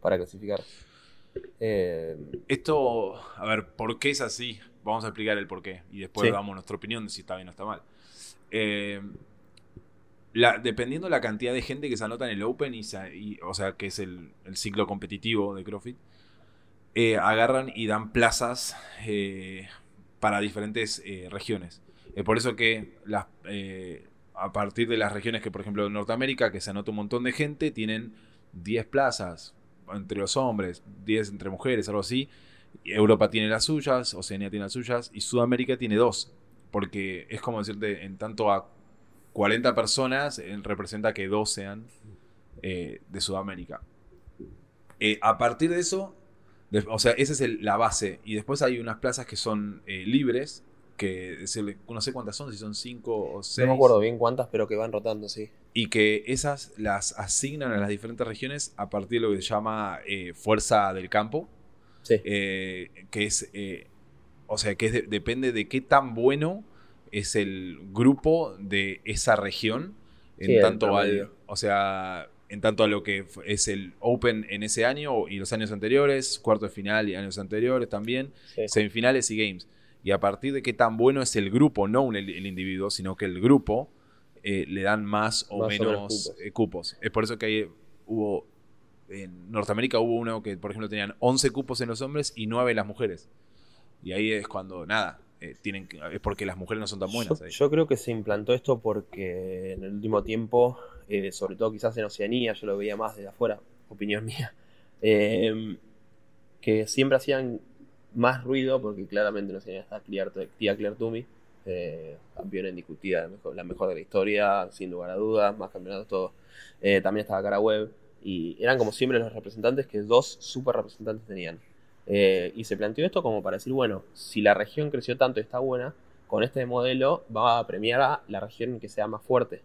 Speaker 1: para clasificar.
Speaker 2: Eh, Esto, a ver, ¿por qué es así? Vamos a explicar el por qué y después damos nuestra opinión de si está bien o está mal. Eh, dependiendo la cantidad de gente que se anota en el Open, y, o sea, que es el, ciclo competitivo de CrossFit, eh, agarran y dan plazas para diferentes regiones. Es por eso que las, a partir de las regiones que, por ejemplo, en Norteamérica, que se anota un montón de gente, tienen 10 plazas entre los hombres, 10 entre mujeres, algo así. Europa tiene las suyas, Oceanía tiene las suyas y Sudamérica tiene dos. Porque es como decirte, en tanto a 40 personas representa que dos sean eh, de Sudamérica. Eh, a partir de eso, de- o sea, esa es el- la base. Y después hay unas plazas que son eh, libres, que no sé cuántas son, si son cinco o seis.
Speaker 1: No me acuerdo bien cuántas, pero que van rotando, sí.
Speaker 2: Y que esas las asignan a las diferentes regiones a partir de lo que se llama fuerza del campo.
Speaker 1: Sí.
Speaker 2: eh, que es, eh, o sea, que es de- depende de qué tan bueno es el grupo de esa región en
Speaker 1: Sí,
Speaker 2: tanto al, o sea, en tanto a lo que es el Open en ese año y los años anteriores, cuarto de final y años anteriores también,
Speaker 1: Sí.
Speaker 2: semifinales y games. Y a partir de qué tan bueno es el grupo, no un- el, el individuo, sino que el grupo eh, le dan más o
Speaker 1: Más menos cupos.
Speaker 2: eh, cupos. Es por eso que hay- hubo en Norteamérica hubo uno que, por ejemplo, tenían 11 cupos en los hombres y 9 en las mujeres. Y ahí es cuando, nada, eh, tienen que- es porque las mujeres no son tan buenas.
Speaker 1: Yo,
Speaker 2: ahí.
Speaker 1: yo creo que se implantó esto porque en el último tiempo, eh, sobre todo quizás en Oceanía, yo lo veía más desde afuera, opinión mía, eh, que siempre hacían más ruido porque claramente en Oceanía está Clear, tía Claire Toomey, eh, campeona indiscutida, la mejor, la mejor de la historia, sin lugar a dudas, más campeonatos, todo. Eh, también estaba Cara Web y eran como siempre los representantes que dos super representantes tenían. Eh, y se planteó esto como para decir, bueno, si la región creció tanto y está buena, con este modelo va a premiar a la región que sea más fuerte.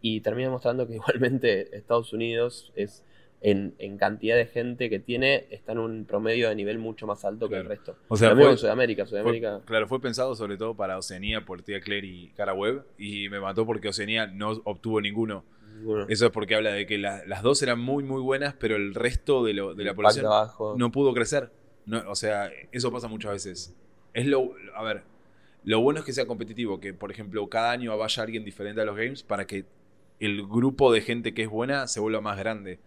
Speaker 1: Y termina mostrando que igualmente Estados Unidos es en, en cantidad de gente que tiene, está en un promedio de nivel mucho más alto que el resto.
Speaker 2: O sea, fue-
Speaker 1: en Sudamérica.
Speaker 2: Fue-
Speaker 1: Sudamérica
Speaker 2: claro, fue pensado sobre todo para Oceanía por Tía Claire y Cara Web. Y me mató porque Oceanía no obtuvo ninguno. Eso es porque habla de que la- las dos eran muy, muy buenas, pero el resto de, lo- de la población no pudo crecer. No, o sea, eso pasa muchas veces. Es lo, a ver, lo bueno es que sea competitivo, que por ejemplo cada año vaya alguien diferente a los games para que el grupo de gente que es buena se vuelva más grande.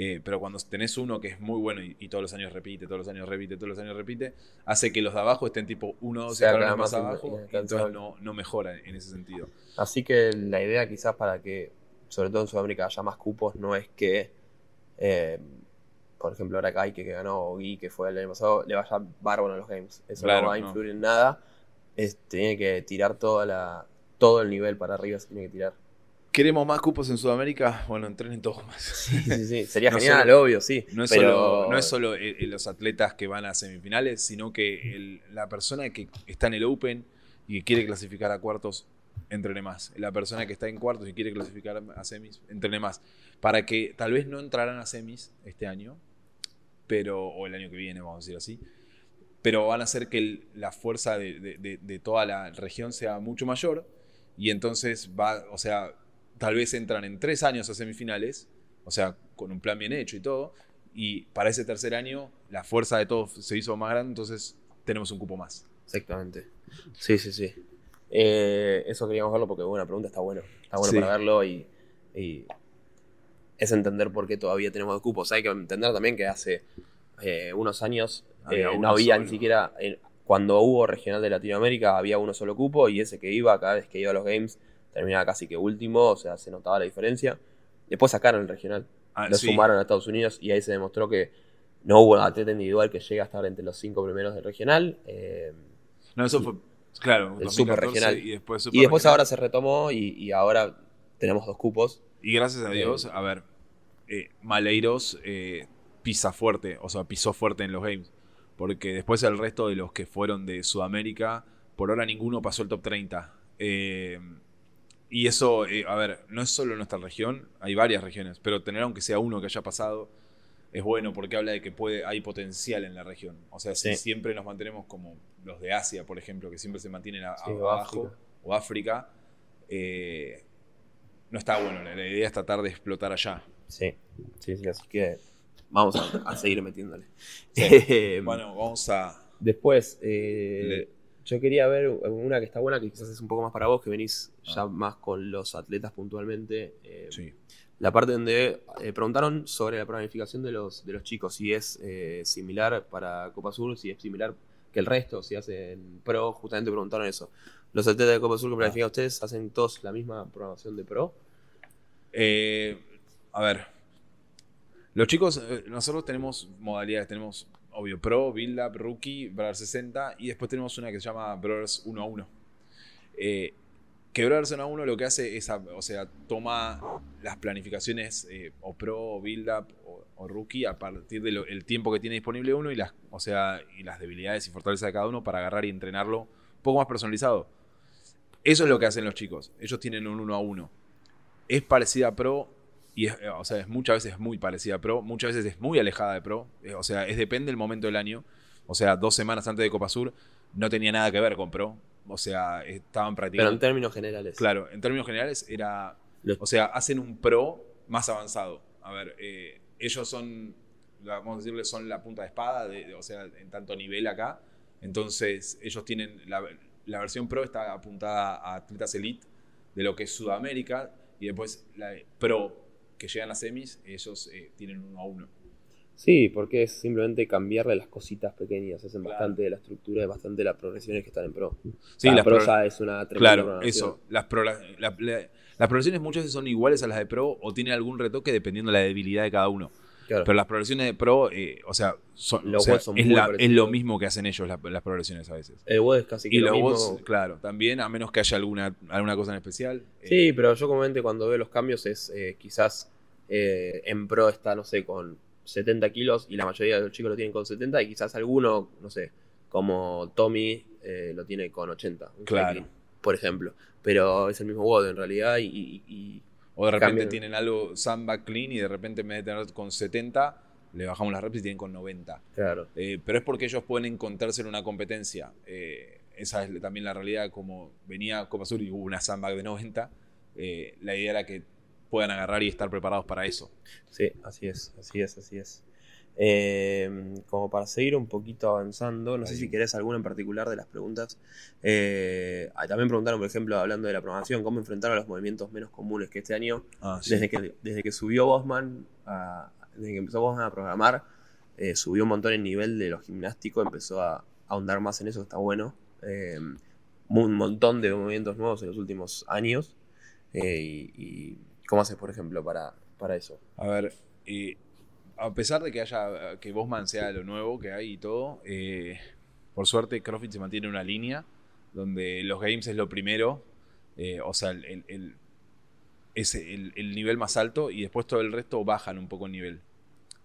Speaker 2: Eh, pero cuando tenés uno que es muy bueno y, y todos los años repite, todos los años repite, todos los años repite, hace que los de abajo estén tipo uno o dos
Speaker 1: O sea,
Speaker 2: escalones
Speaker 1: cada
Speaker 2: más abajo, y entonces no, no mejora en ese sentido.
Speaker 1: Así que la idea quizás para que, sobre todo en Sudamérica, haya más cupos, no es que, eh, por ejemplo, ahora Kai, que ganó, o Gui, que fue el año pasado, le vaya bárbaro a los games. Eso
Speaker 2: Claro,
Speaker 1: no va a
Speaker 2: no.
Speaker 1: influir en nada. Es- tiene que tirar toda la, todo el nivel para arriba, se tiene que tirar.
Speaker 2: ¿Queremos más cupos en Sudamérica? Bueno, entrenen todos más.
Speaker 1: Sí, sí, sí. Sería
Speaker 2: No
Speaker 1: genial,
Speaker 2: solo-
Speaker 1: obvio, sí.
Speaker 2: No es,
Speaker 1: pero
Speaker 2: solo, no es solo eh, eh, los atletas que van a semifinales, sino que el- la persona que está en el Open y que quiere clasificar a cuartos, entrene más. La persona que está en cuartos y quiere clasificar a semis, entrene más. Para que tal vez no entrarán a semis este año, pero o el año que viene, vamos a decir así, pero van a hacer que la fuerza de- de toda la región sea mucho mayor y entonces va, o sea, tal vez entran en tres años a semifinales, o sea, con un plan bien hecho y todo, y para ese tercer año la fuerza de todos se hizo más grande, entonces tenemos un cupo más.
Speaker 1: Exactamente. Sí, sí, sí. Eh, eso queríamos verlo porque, buena pregunta, está bueno. Está bueno
Speaker 2: Sí.
Speaker 1: para verlo y, y es entender por qué todavía tenemos cupos. Hay que entender también que hace eh, unos años
Speaker 2: Había
Speaker 1: eh, no había
Speaker 2: solo.
Speaker 1: ni siquiera. cuando hubo regional de Latinoamérica había uno solo cupo y ese que iba, cada vez que iba a los games, terminaba casi que último, o sea, se notaba la diferencia. Después sacaron el regional,
Speaker 2: Ah,
Speaker 1: lo
Speaker 2: sí.
Speaker 1: sumaron a Estados Unidos y ahí se demostró que no hubo atleta individual que llegue a estar entre los cinco primeros del regional.
Speaker 2: No, eso fue, claro,
Speaker 1: El
Speaker 2: 2014
Speaker 1: super regional.
Speaker 2: y después,
Speaker 1: Y después
Speaker 2: superregional.
Speaker 1: ahora se retomó y, y ahora tenemos dos cupos.
Speaker 2: Y gracias a
Speaker 1: Eh,
Speaker 2: Dios, a ver, eh, Maleiros eh, pisa fuerte, o sea, pisó fuerte en los games. Porque después el resto de los que fueron de Sudamérica, por ahora ninguno pasó el top 30. Eh, y eso, a ver, no es solo nuestra región, hay varias regiones, pero tener aunque sea uno que haya pasado es bueno porque habla de que puede, hay potencial en la región. O sea, si
Speaker 1: Sí.
Speaker 2: siempre nos mantenemos como los de Asia, por ejemplo, que siempre se mantienen a-
Speaker 1: Sí, o
Speaker 2: abajo,
Speaker 1: África.
Speaker 2: o África, eh, no está bueno. La, la idea es tratar de explotar allá.
Speaker 1: Sí, sí, sí, así que vamos a, a seguir metiéndole.
Speaker 2: Sí.
Speaker 1: Eh,
Speaker 2: Bueno, vamos a.
Speaker 1: Después, eh,
Speaker 2: Le-
Speaker 1: yo quería ver una que está buena, que quizás es un poco más para vos, que venís
Speaker 2: Ah.
Speaker 1: ya más con los atletas puntualmente. eh,
Speaker 2: Sí.
Speaker 1: La parte donde eh, preguntaron sobre la planificación de los, de los chicos, si es eh, similar para Copa Sur, si es similar que el resto, si hacen pro, justamente preguntaron eso. Los atletas de Copa Sur que
Speaker 2: Ah.
Speaker 1: planifican ustedes, ¿hacen todos la misma programación de pro?
Speaker 2: Eh, a ver. Los chicos, nosotros tenemos modalidades. Tenemos, obvio, Pro, Build Up, Rookie, Brothers 60. Y después tenemos una que se llama Brothers 1 a 1. Quebrarse a uno lo que hace es, o sea, toma las planificaciones eh, o pro, build up o, rookie a partir del tiempo que tiene disponible uno y las, o sea, y las debilidades y fortalezas de cada uno para agarrar y entrenarlo un poco más personalizado. Eso es lo que hacen los chicos. Ellos tienen un uno a uno. Es parecida a pro y es, o sea, es muchas veces muy parecida a pro, muchas veces es muy alejada de pro. Eh, o sea, es depende del momento del año. O sea, dos semanas antes de Copa Sur no tenía nada que ver con pro o sea, estaban practicando.
Speaker 1: Pero en términos generales.
Speaker 2: Claro, en términos generales era. O sea, hacen un pro más avanzado. A ver, eh, ellos son, vamos a decirle, son la punta de espada, de, o sea, en tanto nivel acá. Entonces, ellos tienen. La, versión pro está apuntada a atletas elite de lo que es Sudamérica. Y después, la pro que llegan a semis, ellos eh, tienen uno a uno.
Speaker 1: Sí, porque es simplemente cambiarle las cositas pequeñas, hacen bastante de la estructura y bastante de las progresiones que están en Pro.
Speaker 2: Sí,
Speaker 1: la Pro ya es una
Speaker 2: Claro, eso. Las, las progresiones muchas veces son iguales a las de Pro o tienen algún retoque dependiendo de la debilidad de cada uno. Pero las progresiones de Pro, eh, o sea, son, es, lo mismo que hacen ellos las, progresiones a veces.
Speaker 1: El WOD es casi que
Speaker 2: y
Speaker 1: lo
Speaker 2: mismo. claro, también, a menos que haya alguna, alguna cosa en especial.
Speaker 1: Sí, pero yo comúnmente cuando veo los cambios es eh, quizás eh, en Pro está, no sé, con 70 kilos y la mayoría de los chicos lo tienen con 70 y quizás alguno, no sé, como Tommy eh, lo tiene con 80.
Speaker 2: claro.
Speaker 1: por ejemplo. Pero es el mismo WOD en realidad y...
Speaker 2: o de repente tienen algo samba clean y de repente en vez de tener con 70 le bajamos las reps y tienen con 90.
Speaker 1: Claro.
Speaker 2: Eh, pero es porque ellos pueden encontrarse en una competencia. Eh, esa es también la realidad, como venía Copa Sur y hubo una samba de 90, la idea era que puedan agarrar y estar preparados para eso.
Speaker 1: Sí, así es, así es, así es. Eh, como para seguir un poquito avanzando, no sé si querés alguna en particular de las preguntas. Eh, también preguntaron, por ejemplo, hablando de la programación, cómo enfrentaron los movimientos menos comunes que este año, ah, desde, que, desde que subió Bosman, desde que empezó Bosman a programar, eh, subió un montón el nivel de lo gimnástico, empezó a, ahondar más en eso, está bueno. un montón de movimientos nuevos en los últimos años. y ¿Cómo haces, por ejemplo, para, para eso?
Speaker 2: A ver, a pesar de que haya que Bosman sea lo nuevo que hay y todo, eh, por suerte CrossFit se mantiene una línea donde los games es lo primero, eh, o sea, el, el, es el, nivel más alto y después todo el resto bajan un poco el nivel.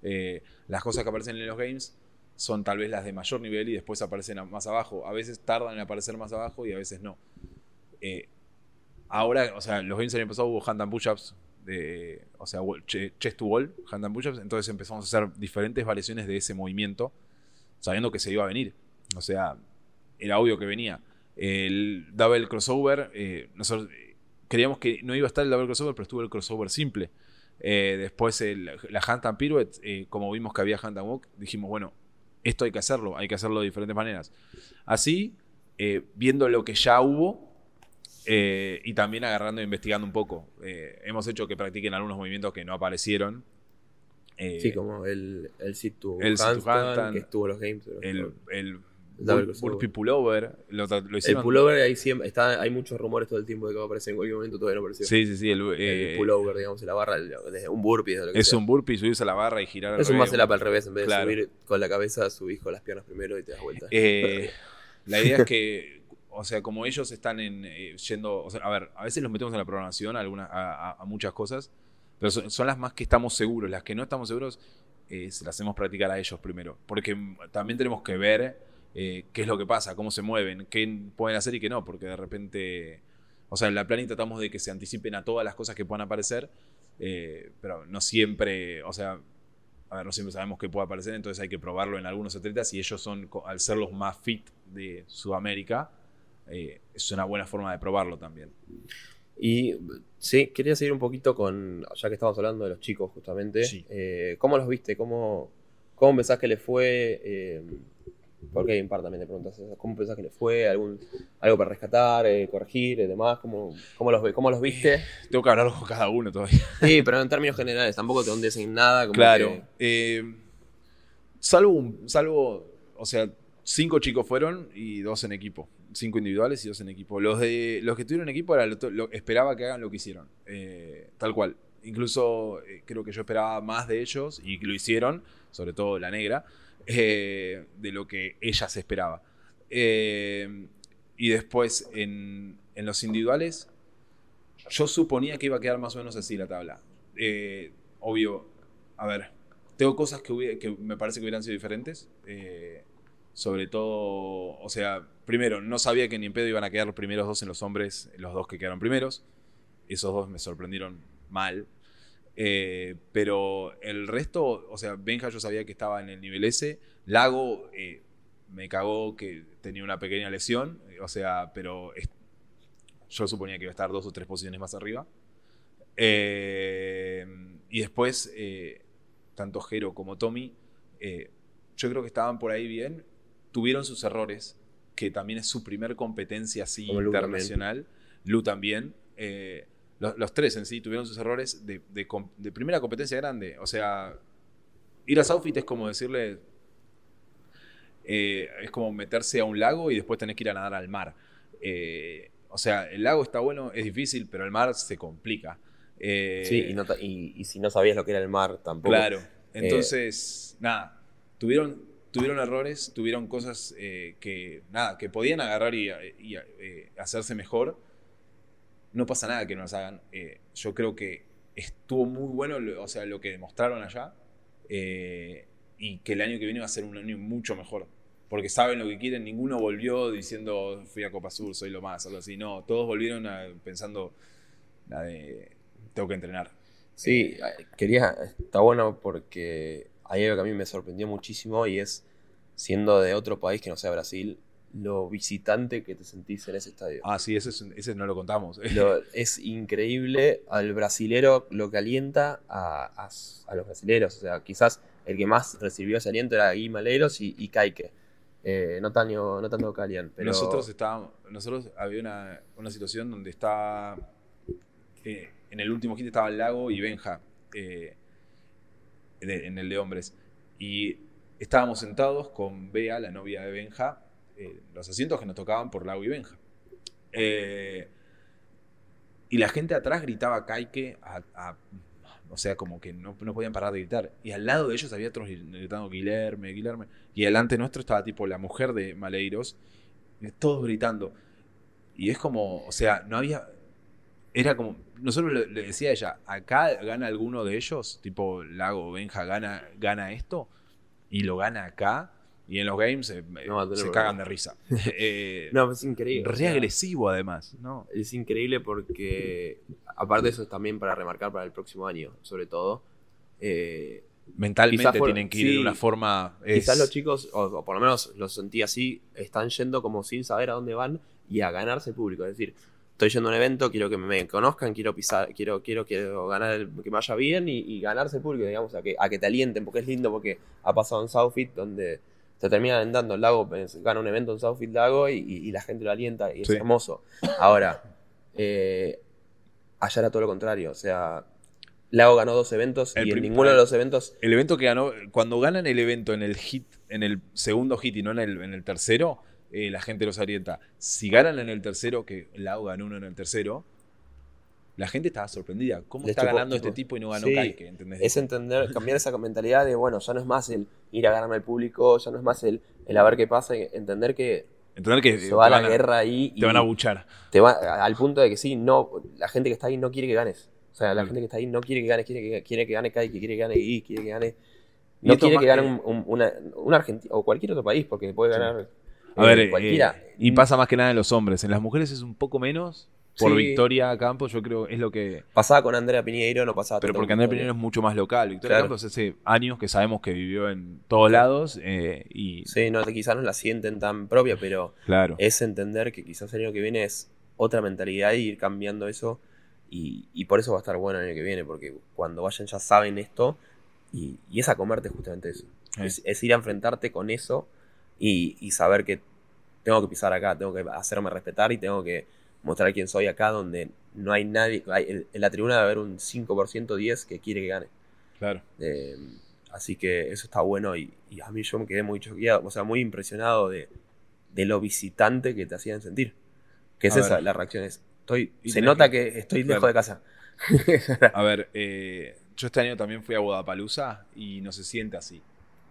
Speaker 2: Eh, las cosas que aparecen en los games son tal vez las de mayor nivel y después aparecen más abajo. A veces tardan en aparecer más abajo y a veces no. Ahora, o sea, los games el año pasado hubo hand and push-ups, o sea, chest to wall, hand and push-ups, entonces empezamos a hacer diferentes variaciones de ese movimiento, sabiendo que se iba a venir. O sea, era obvio que venía. El double crossover, eh, nosotros eh, creíamos que no iba a estar el double crossover, pero estuvo el crossover simple. Eh, después la hand and pirouette, como vimos que había hand and walk, dijimos, bueno, esto hay que hacerlo, hay que hacerlo de diferentes maneras. Así, viendo lo que ya hubo, eh, y también agarrando e investigando un poco. Eh, hemos hecho que practiquen algunos movimientos que no aparecieron.
Speaker 1: Eh, sí, como el, el sit to
Speaker 2: el
Speaker 1: handstand, que estuvo los games.
Speaker 2: El, el burpee pullover. Lo, lo
Speaker 1: el pullover, hay, siempre, está, hay muchos rumores todo el tiempo de que va a aparecer en cualquier momento, todavía no apareció.
Speaker 2: Sí, sí, sí. El,
Speaker 1: el pullover, digamos, en la barra, un burpee.
Speaker 2: Es, es un burpee, subirse a la barra y girar
Speaker 1: Es un muscle up al revés, en vez de subir con la cabeza, subís con las piernas primero y te das vuelta.
Speaker 2: la idea es que o sea, como ellos están en, eh, yendo, o sea, a ver, a veces los metemos en la programación a, a, muchas cosas, pero son, las más que estamos seguros. Las que no estamos seguros, eh, se las hacemos practicar a ellos primero, porque también tenemos que ver eh, qué es lo que pasa, cómo se mueven, qué pueden hacer y qué no, porque de repente, o sea, en la planeta tratamos de que se anticipen a todas las cosas que puedan aparecer, pero no siempre, o sea, a ver, no siempre sabemos qué puede aparecer, entonces hay que probarlo en algunos atletas y ellos son, al ser los más fit de Sudamérica, eh, es una buena forma de probarlo también.
Speaker 1: Y sí, quería seguir un poquito con, ya que estamos hablando de los chicos justamente, eh, ¿cómo los viste? ¿Cómo, ¿Cómo pensás que les fue? Eh, porque en parte también te preguntas ¿cómo pensás que les fue? ¿Algún, ¿Algo para rescatar, corregir y demás? ¿Cómo, cómo, los, ¿Cómo los viste?
Speaker 2: Tengo que hablar con cada uno todavía.
Speaker 1: Sí, pero en términos generales, tampoco te dicen nada.
Speaker 2: claro. salvo, salvo, o sea, cinco chicos fueron y dos en equipo cinco individuales y dos en equipo. Los, de, los que tuvieron equipo era lo, esperaba que hagan lo que hicieron. Eh, tal cual. Incluso eh, creo que yo esperaba más de ellos y lo hicieron, sobre todo la negra, eh, de lo que ella se esperaba. y después en, los individuales, yo suponía que iba a quedar más o menos así la tabla. Obvio, a ver, tengo cosas que, hubiera- que me parece que hubieran sido diferentes. Sobre todo, o sea, primero, no sabía que ni en pedo iban a quedar los primeros dos en los hombres, los dos que quedaron primeros. Esos dos me sorprendieron mal. Eh, pero el resto, o sea, Benja yo sabía que estaba en el nivel S. Lago eh, me cagó que tenía una pequeña lesión. O sea, pero yo suponía que iba a estar dos o tres posiciones más arriba. Eh, y después, tanto Jero como Tommy, yo creo que estaban por ahí bien. Tuvieron sus errores, que también es su primer competencia así
Speaker 1: Como Lu
Speaker 2: internacional. Lu también. Eh, los, los tres en sí tuvieron sus errores de, de primera competencia grande. O sea, ir a Southfit es como decirle. eh, es como meterse a un lago y después tenés que ir a nadar al mar. Eh, o sea, el lago está bueno, es difícil, pero el mar se complica. Eh,
Speaker 1: Sí, y, no y si no sabías lo que era el mar tampoco.
Speaker 2: Claro. Entonces, nada, tuvieron, tuvieron errores, tuvieron cosas eh, que, nada, que podían agarrar y, y, eh, hacerse mejor. No pasa nada que no las hagan. Eh, yo creo que estuvo muy bueno, lo- o sea, lo que demostraron allá. y que el año que viene va a ser un año mucho mejor. Porque saben lo que quieren, ninguno volvió diciendo fui a Copa Sur, soy lo más, algo así. No, todos volvieron a- pensando, la de, tengo que entrenar.
Speaker 1: Sí, quería, está bueno porque hay algo que a mí me sorprendió muchísimo y es, siendo de otro país que no sea Brasil, lo visitante que te sentís en ese estadio.
Speaker 2: Ah, sí, ese, es- ese no lo contamos.
Speaker 1: Lo- es increíble al brasilero lo que alienta a, a- a los brasileros. O sea, quizás el que más recibió ese aliento era Gui Maleiros y, y Caique. Eh, no, tanto, no tanto Calian, pero
Speaker 2: Nosotros estábamos, nosotros había una, una situación donde está eh, en el último hit estaba el Lago y Benja eh, en el de hombres y estábamos sentados con Bea, la novia de Benja, eh, los asientos que nos tocaban por Lago y Benja. Eh, y la gente atrás gritaba a- o sea, como que no, no podían parar de gritar. Y al lado de ellos había otros gritando Guilherme, Guilherme. Y delante nuestro estaba tipo la mujer de Maleiros, y todos gritando. Y es como, o sea, no había. Era como. Nosotros le, le decía a ella, acá gana alguno de ellos, tipo Lago Benja gana, gana esto, y lo gana acá, y en los games eh,
Speaker 1: No
Speaker 2: se cagan de risa. Eh,
Speaker 1: No, es increíble. o
Speaker 2: re
Speaker 1: sea,
Speaker 2: agresivo además, ¿no?
Speaker 1: Es increíble porque, aparte de eso, es también para remarcar para el próximo año, sobre todo. eh,
Speaker 2: Mentalmente
Speaker 1: por-
Speaker 2: tienen que ir
Speaker 1: sí,
Speaker 2: de una forma. es-
Speaker 1: Quizás los chicos, o, o por lo menos lo sentí así, están yendo como sin saber a dónde van y a ganarse el público. Es decir, estoy yendo a un evento, quiero que me conozcan, quiero pisar, quiero, quiero, quiero ganar, el- que me vaya bien y, y ganarse el público, digamos, a que, a que te alienten, porque es lindo porque ha pasado en Southfit donde te terminan dando el lago, pues, gana un evento en Southfit Lago y, y- y la gente lo alienta y es hermoso. Ahora, eh, allá era todo lo contrario, o sea, Lago ganó dos eventos
Speaker 2: El
Speaker 1: y en ninguno de los eventos
Speaker 2: El evento que ganó, cuando ganan el evento en el hit, en el segundo hit y no en el, en el tercero, eh, la gente los orienta. Si ganan en el tercero, que Lau ganó uno en el tercero, la gente estaba sorprendida. ¿Cómo está ganando este tipo y no ganó
Speaker 1: Sí,
Speaker 2: Kaike? ¿entendés?
Speaker 1: es entender, cambiar esa mentalidad de, bueno, ya no es más el ir a ganarme al público, ya no es más el, el a ver qué pasa, entender que
Speaker 2: Entender que
Speaker 1: se va a la guerra ahí y
Speaker 2: Te van a buchar.
Speaker 1: te va al punto de que sí, no, la gente que está ahí no quiere que ganes. O sea, la gente que está ahí no quiere que ganes, quiere que, quiere que gane Kai, que quiere que gane Gui, quiere que gane... No quiere que gane un, un, una, un argentino o cualquier otro país, porque puede
Speaker 2: Sí. A
Speaker 1: eh,
Speaker 2: ver, eh,
Speaker 1: cualquiera.
Speaker 2: y pasa más que nada en los hombres. En las mujeres es un poco menos. Por
Speaker 1: Sí.
Speaker 2: Victoria Campos, yo creo es lo que.
Speaker 1: Pasaba con Andrea Piñeiro, no pasaba
Speaker 2: Pero porque
Speaker 1: Victoria.
Speaker 2: Pinero es mucho más local. Victoria
Speaker 1: Claro.
Speaker 2: Campos hace años que sabemos que vivió en todos lados. eh, y
Speaker 1: Sí, no, quizás no la sienten tan propia, pero
Speaker 2: claro.
Speaker 1: es entender que quizás el año que viene es otra mentalidad y ir cambiando eso. Y, y por eso va a estar bueno el año que viene, porque cuando vayan ya saben esto y, y es a comerte justamente eso.
Speaker 2: Eh.
Speaker 1: Es, es ir a enfrentarte con eso y, y saber que tengo que pisar acá, tengo que hacerme respetar y tengo que mostrar quién soy acá donde no hay nadie. hay- en, la tribuna debe haber un 5% 10 que quiere que gane.
Speaker 2: claro.
Speaker 1: Eh, así que eso está bueno y, y a mí yo me quedé muy choqueado, o sea, muy impresionado de, de lo visitante que te hacían sentir. Que es
Speaker 2: A
Speaker 1: esa,
Speaker 2: ver.
Speaker 1: la reacción es, estoy, se nota
Speaker 2: que-
Speaker 1: que, estoy
Speaker 2: claro.
Speaker 1: lejos de casa.
Speaker 2: A ver, eh, yo este año también fui a Guadalajara y no se siente así.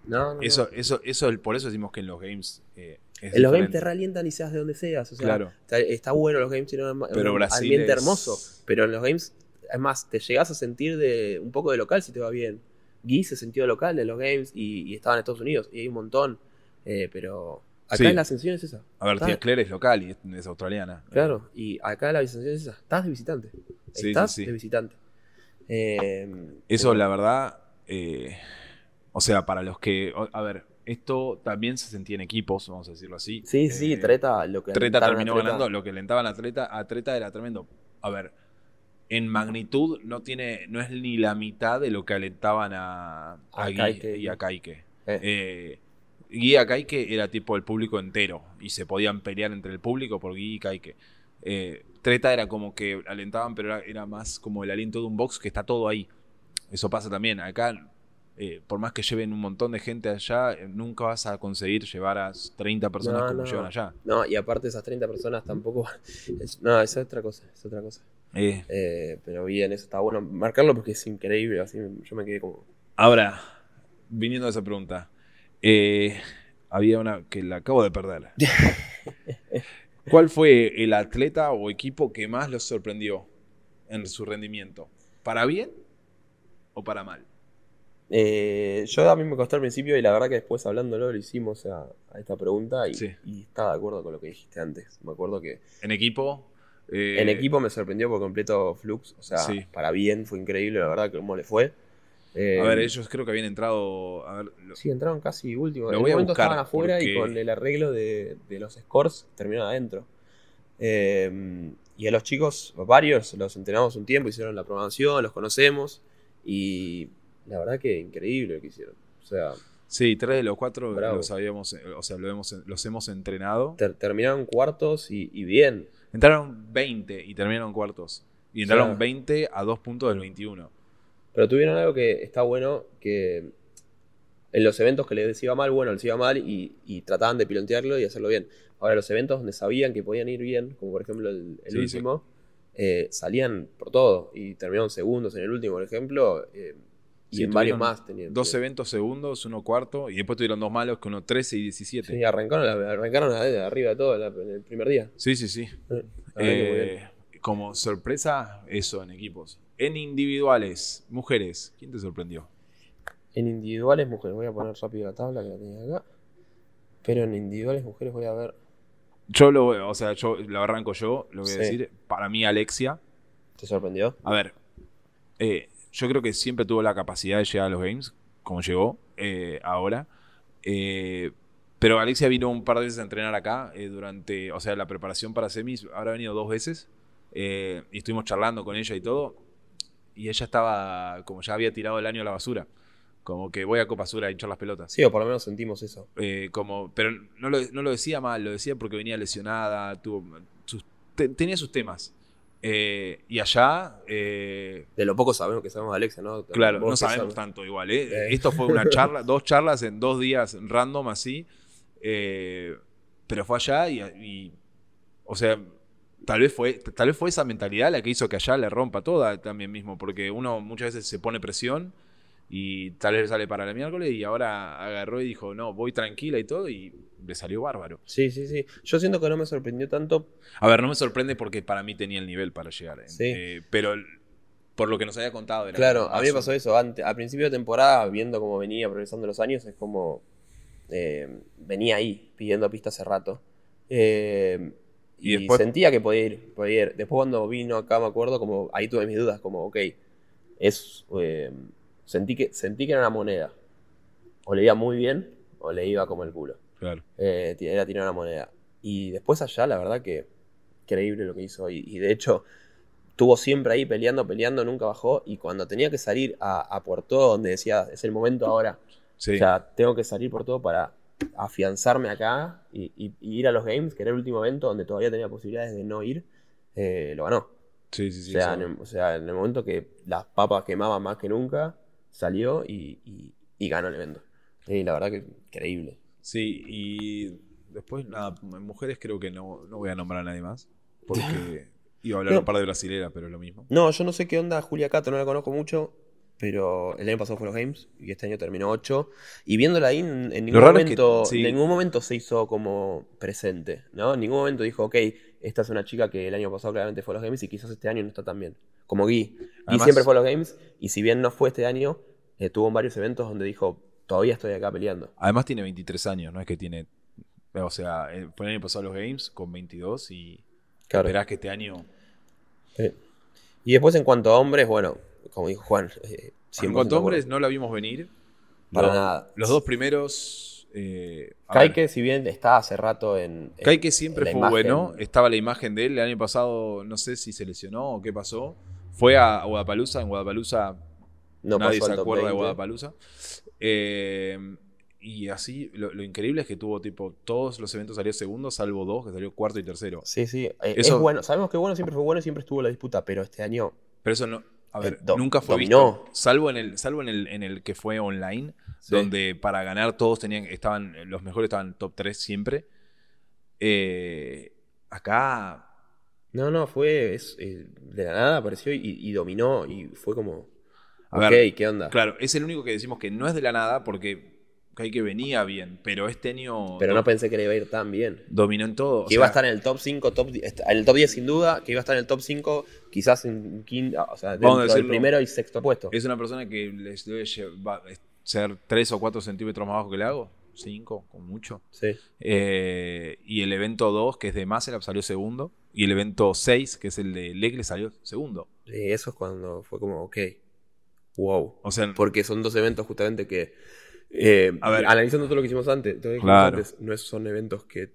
Speaker 1: No, no, no.
Speaker 2: Eso, eso, eso, por eso decimos que en los games eh, es
Speaker 1: en los games te realientan y seas de donde seas. O sea,
Speaker 2: Claro.
Speaker 1: está, está bueno los games, tienen un
Speaker 2: Pero
Speaker 1: un
Speaker 2: Brasil
Speaker 1: ambiente
Speaker 2: es-
Speaker 1: hermoso. Pero en los games, además, te llegas a sentir de un poco de local si te va bien. Guy se sintió local de los games y, y estaba en Estados Unidos. Y hay un montón. eh, pero acá
Speaker 2: Sí.
Speaker 1: la sensación es esa.
Speaker 2: A ver, tía Claire es local y es, es australiana.
Speaker 1: Claro, y acá la sensación es esa. Estás de visitante.
Speaker 2: Sí,
Speaker 1: Estás
Speaker 2: sí,
Speaker 1: de visitante. Eh,
Speaker 2: Eso,
Speaker 1: pero-
Speaker 2: la verdad, eh, o sea, para los que, a ver, esto también se sentía en equipos, vamos a decirlo así.
Speaker 1: Sí, sí,
Speaker 2: Eh,
Speaker 1: Treta, lo que
Speaker 2: Treta terminó
Speaker 1: Treta-
Speaker 2: ganando, lo que alentaban a Treta, a Treta era tremendo. A ver, en magnitud no tiene, no es ni la mitad de lo que alentaban a, a y a Kaike.
Speaker 1: Eh.
Speaker 2: Eh, Guy a Kaike era tipo el público entero y se podían pelear entre el público por Guy y Kaike. Eh, Treta era como que alentaban, pero era, era más como el aliento de un box que está todo ahí. Eso pasa también. Acá, eh, por más que lleven un montón de gente allá, eh, nunca vas a conseguir llevar a 30 personas
Speaker 1: No,
Speaker 2: como
Speaker 1: no.
Speaker 2: llevan allá.
Speaker 1: No, y aparte esas 30 personas tampoco. es- no, es otra cosa, es otra cosa.
Speaker 2: Eh,
Speaker 1: Eh, pero bien, eso está bueno marcarlo porque es increíble. Así yo me quedé como.
Speaker 2: Ahora, viniendo a esa pregunta, había una que la acabo de perder. ¿Cuál fue el atleta o equipo que más los sorprendió en su rendimiento? ¿Para bien o para mal?
Speaker 1: Eh, yo a mí me costó al principio y la verdad que después hablándolo lo hicimos a, a esta pregunta y,
Speaker 2: Sí.
Speaker 1: y estaba de acuerdo con lo que dijiste antes. Me acuerdo que
Speaker 2: En equipo. eh,
Speaker 1: en equipo me sorprendió por completo Flux. O sea,
Speaker 2: Sí.
Speaker 1: para bien fue increíble, la verdad, que cómo le fue. Eh,
Speaker 2: A ver, ellos creo que habían entrado. A ver, lo-
Speaker 1: Sí, entraron casi último.
Speaker 2: Lo
Speaker 1: en un momento estaban afuera y con el arreglo de, de los scores terminaron adentro. Y a los chicos, varios, los entrenamos un tiempo, hicieron la programación, los conocemos. Y la verdad que increíble lo que hicieron. O sea,
Speaker 2: sí, tres de los cuatro
Speaker 1: Bravo.
Speaker 2: los habíamos, eh, o sea, lo hemos- los hemos entrenado.
Speaker 1: ter- terminaron cuartos y, y bien.
Speaker 2: Entraron 20 y terminaron cuartos. Y entraron
Speaker 1: sea-
Speaker 2: 20 a dos puntos del 21.
Speaker 1: Pero tuvieron algo que está bueno, que en los eventos que les iba mal, bueno, les iba mal y, y trataban de pilotearlo y hacerlo bien. Ahora, los eventos donde sabían que podían ir bien, como por ejemplo el, el
Speaker 2: Sí,
Speaker 1: último, eh, salían por todo y terminaron segundos en el último, por ejemplo, eh, y
Speaker 2: Sí,
Speaker 1: en varios más tenían.
Speaker 2: Dos eventos segundos, uno cuarto, y después tuvieron dos malos, que uno 13 y 17.
Speaker 1: Sí, arrancaron, arrancaron de arriba de todo la- en el primer día.
Speaker 2: Sí, sí, sí.
Speaker 1: Eh, la.
Speaker 2: Eh, como sorpresa, eso en equipos. En individuales, mujeres, ¿quién te sorprendió?
Speaker 1: En individuales mujeres, voy a poner rápido la tabla que la tenía acá. Pero en individuales mujeres voy a ver.
Speaker 2: Yo lo, o sea, yo lo arranco yo, lo voy a decir. Para mí, Alexia.
Speaker 1: ¿Te sorprendió?
Speaker 2: A ver, eh, yo creo que siempre tuvo la capacidad de llegar a los games, como llegó eh, ahora. Eh, pero Alexia vino un par de veces a entrenar acá eh, durante, o sea, la preparación para semis. Habrá venido dos veces eh, y estuvimos charlando con ella y todo. Y ella estaba, como ya había tirado el año a la basura. Como que voy a Copa Sur a hinchar las pelotas.
Speaker 1: Sí, o por lo menos sentimos eso.
Speaker 2: Eh, como, pero no lo, no lo decía mal, lo decía porque venía lesionada, tuvo, sus- te- tenía sus temas. Eh, y allá, eh,
Speaker 1: De lo poco sabemos que sabemos de Alexia, ¿no?
Speaker 2: claro, no sabemos tanto igual. ¿eh? Esto fue una charla, dos charlas en dos días random así. pero fue allá y, y, o sea, tal vez, fue, tal vez fue esa mentalidad la que hizo que allá le rompa toda también mismo, porque uno muchas veces se pone presión y tal vez sale para el miércoles y ahora agarró y dijo, no, voy tranquila y todo y le salió bárbaro.
Speaker 1: Sí, sí, sí. Yo siento que no me sorprendió tanto.
Speaker 2: A ver, no me sorprende porque para mí tenía el nivel para llegar. ¿eh?
Speaker 1: Sí.
Speaker 2: Eh, pero por lo que nos había contado era
Speaker 1: Claro, a mí me pasó eso. Ante, a principio de temporada, viendo cómo venía progresando los años, es como. eh, venía ahí, pidiendo pista hace rato. Eh,
Speaker 2: Y
Speaker 1: y
Speaker 2: después-
Speaker 1: sentía que podía ir, podía ir. Después, cuando vino acá, me acuerdo, como ahí tuve mis dudas, como, ok, es. eh, sentí, que, sentí que era una moneda. O le iba muy bien, o le iba como el culo.
Speaker 2: Claro.
Speaker 1: Eh, era tirar una moneda. Y después allá, la verdad que increíble lo que hizo. Y, y de hecho, estuvo siempre ahí peleando, peleando, nunca bajó. Y cuando tenía que salir a, a por todo, donde decía, es el momento ahora.
Speaker 2: Sí.
Speaker 1: O sea, tengo que salir por todo para afianzarme acá y, y- y ir a los games, que era el último evento donde todavía tenía posibilidades de no ir, eh, lo ganó.
Speaker 2: sí, sí, sí,
Speaker 1: o, sea,
Speaker 2: eso-
Speaker 1: en o sea, en el momento que las papas quemaban más que nunca, salió y, y- y ganó el evento. Y la verdad que increíble.
Speaker 2: Sí, y después, nada, en mujeres creo que no, no voy a nombrar a nadie más. Porque iba a hablar
Speaker 1: No.
Speaker 2: un par de brasileras, pero es lo mismo.
Speaker 1: No, yo no sé qué onda Julia Cato, no la conozco mucho. pero el año pasado fue los Games y este año terminó 8. Y viéndola ahí, en, ningún,
Speaker 2: raro es que-
Speaker 1: momento,
Speaker 2: sí.
Speaker 1: en ningún momento se hizo como presente, ¿no? En ningún momento dijo, ok, esta es una chica que el año pasado claramente fue a los Games y quizás este año no está tan bien. Como Guy. Guy siempre fue a los Games y si bien no fue este año, eh, tuvo varios eventos donde dijo, todavía estoy acá peleando.
Speaker 2: Además tiene 23 años, no es que tiene... O sea, eh, fue el año pasado los Games con 22 y
Speaker 1: Claro.
Speaker 2: esperás que este año...
Speaker 1: Y después en cuanto a hombres, bueno, como dijo Juan, eh,
Speaker 2: En
Speaker 1: 100%
Speaker 2: cuanto a hombres, no la vimos venir.
Speaker 1: Para nada.
Speaker 2: Los dos primeros... eh,
Speaker 1: Kaike, si bien está hace rato en... en-
Speaker 2: Kaike siempre
Speaker 1: en
Speaker 2: fue
Speaker 1: imagen,
Speaker 2: bueno. Estaba la imagen de él. El año pasado, no sé si se lesionó o qué pasó. Fue a Guadalajara. En Guadalajara
Speaker 1: No
Speaker 2: nadie se acuerda de
Speaker 1: 20.
Speaker 2: Guadalajara. Eh, y así, lo, lo increíble es que tuvo tipo todos los eventos salió segundo, salvo dos, que salió cuarto y tercero.
Speaker 1: Sí, sí. eh,
Speaker 2: Eso-
Speaker 1: Es bueno. Sabemos que bueno siempre fue bueno y siempre estuvo la disputa, pero este año.
Speaker 2: Pero eso no. A ver,
Speaker 1: Eh, do-
Speaker 2: nunca fue
Speaker 1: dominó.
Speaker 2: visto. Salvo en el, salvo en el, en el que fue online,
Speaker 1: Sí.
Speaker 2: donde para ganar todos tenían, estaban, los mejores estaban top 3 siempre. Eh, acá.
Speaker 1: No, no, fue. es, eh, de la nada apareció y, y dominó y fue como.
Speaker 2: A
Speaker 1: ok,
Speaker 2: ver,
Speaker 1: ¿qué onda?
Speaker 2: Claro, es el único que decimos que no es de la nada porque que venía bien, pero este año
Speaker 1: pero no pensé que le iba a ir tan bien.
Speaker 2: dominó en todo. o
Speaker 1: Que iba a
Speaker 2: sea,
Speaker 1: estar en el top 5, top, en el top 10 sin duda, que iba a estar en el top 5, quizás en quinto, o sea, dentro del
Speaker 2: decirlo.
Speaker 1: primero y sexto puesto.
Speaker 2: Es una persona que les debe llevar- ser 3 o 4 centímetros más bajo que le hago. 5, con mucho.
Speaker 1: Sí.
Speaker 2: Eh, y el evento 2, que es de Maselab, salió segundo. Y el evento 6, que es el de Legle, salió segundo.
Speaker 1: Sí, eso es cuando fue como, ok, wow.
Speaker 2: O sea,
Speaker 1: Porque son dos eventos justamente que, eh,
Speaker 2: A ver.
Speaker 1: analizando todo lo que hicimos antes, todo lo que hicimos
Speaker 2: Claro.
Speaker 1: antes, no son eventos que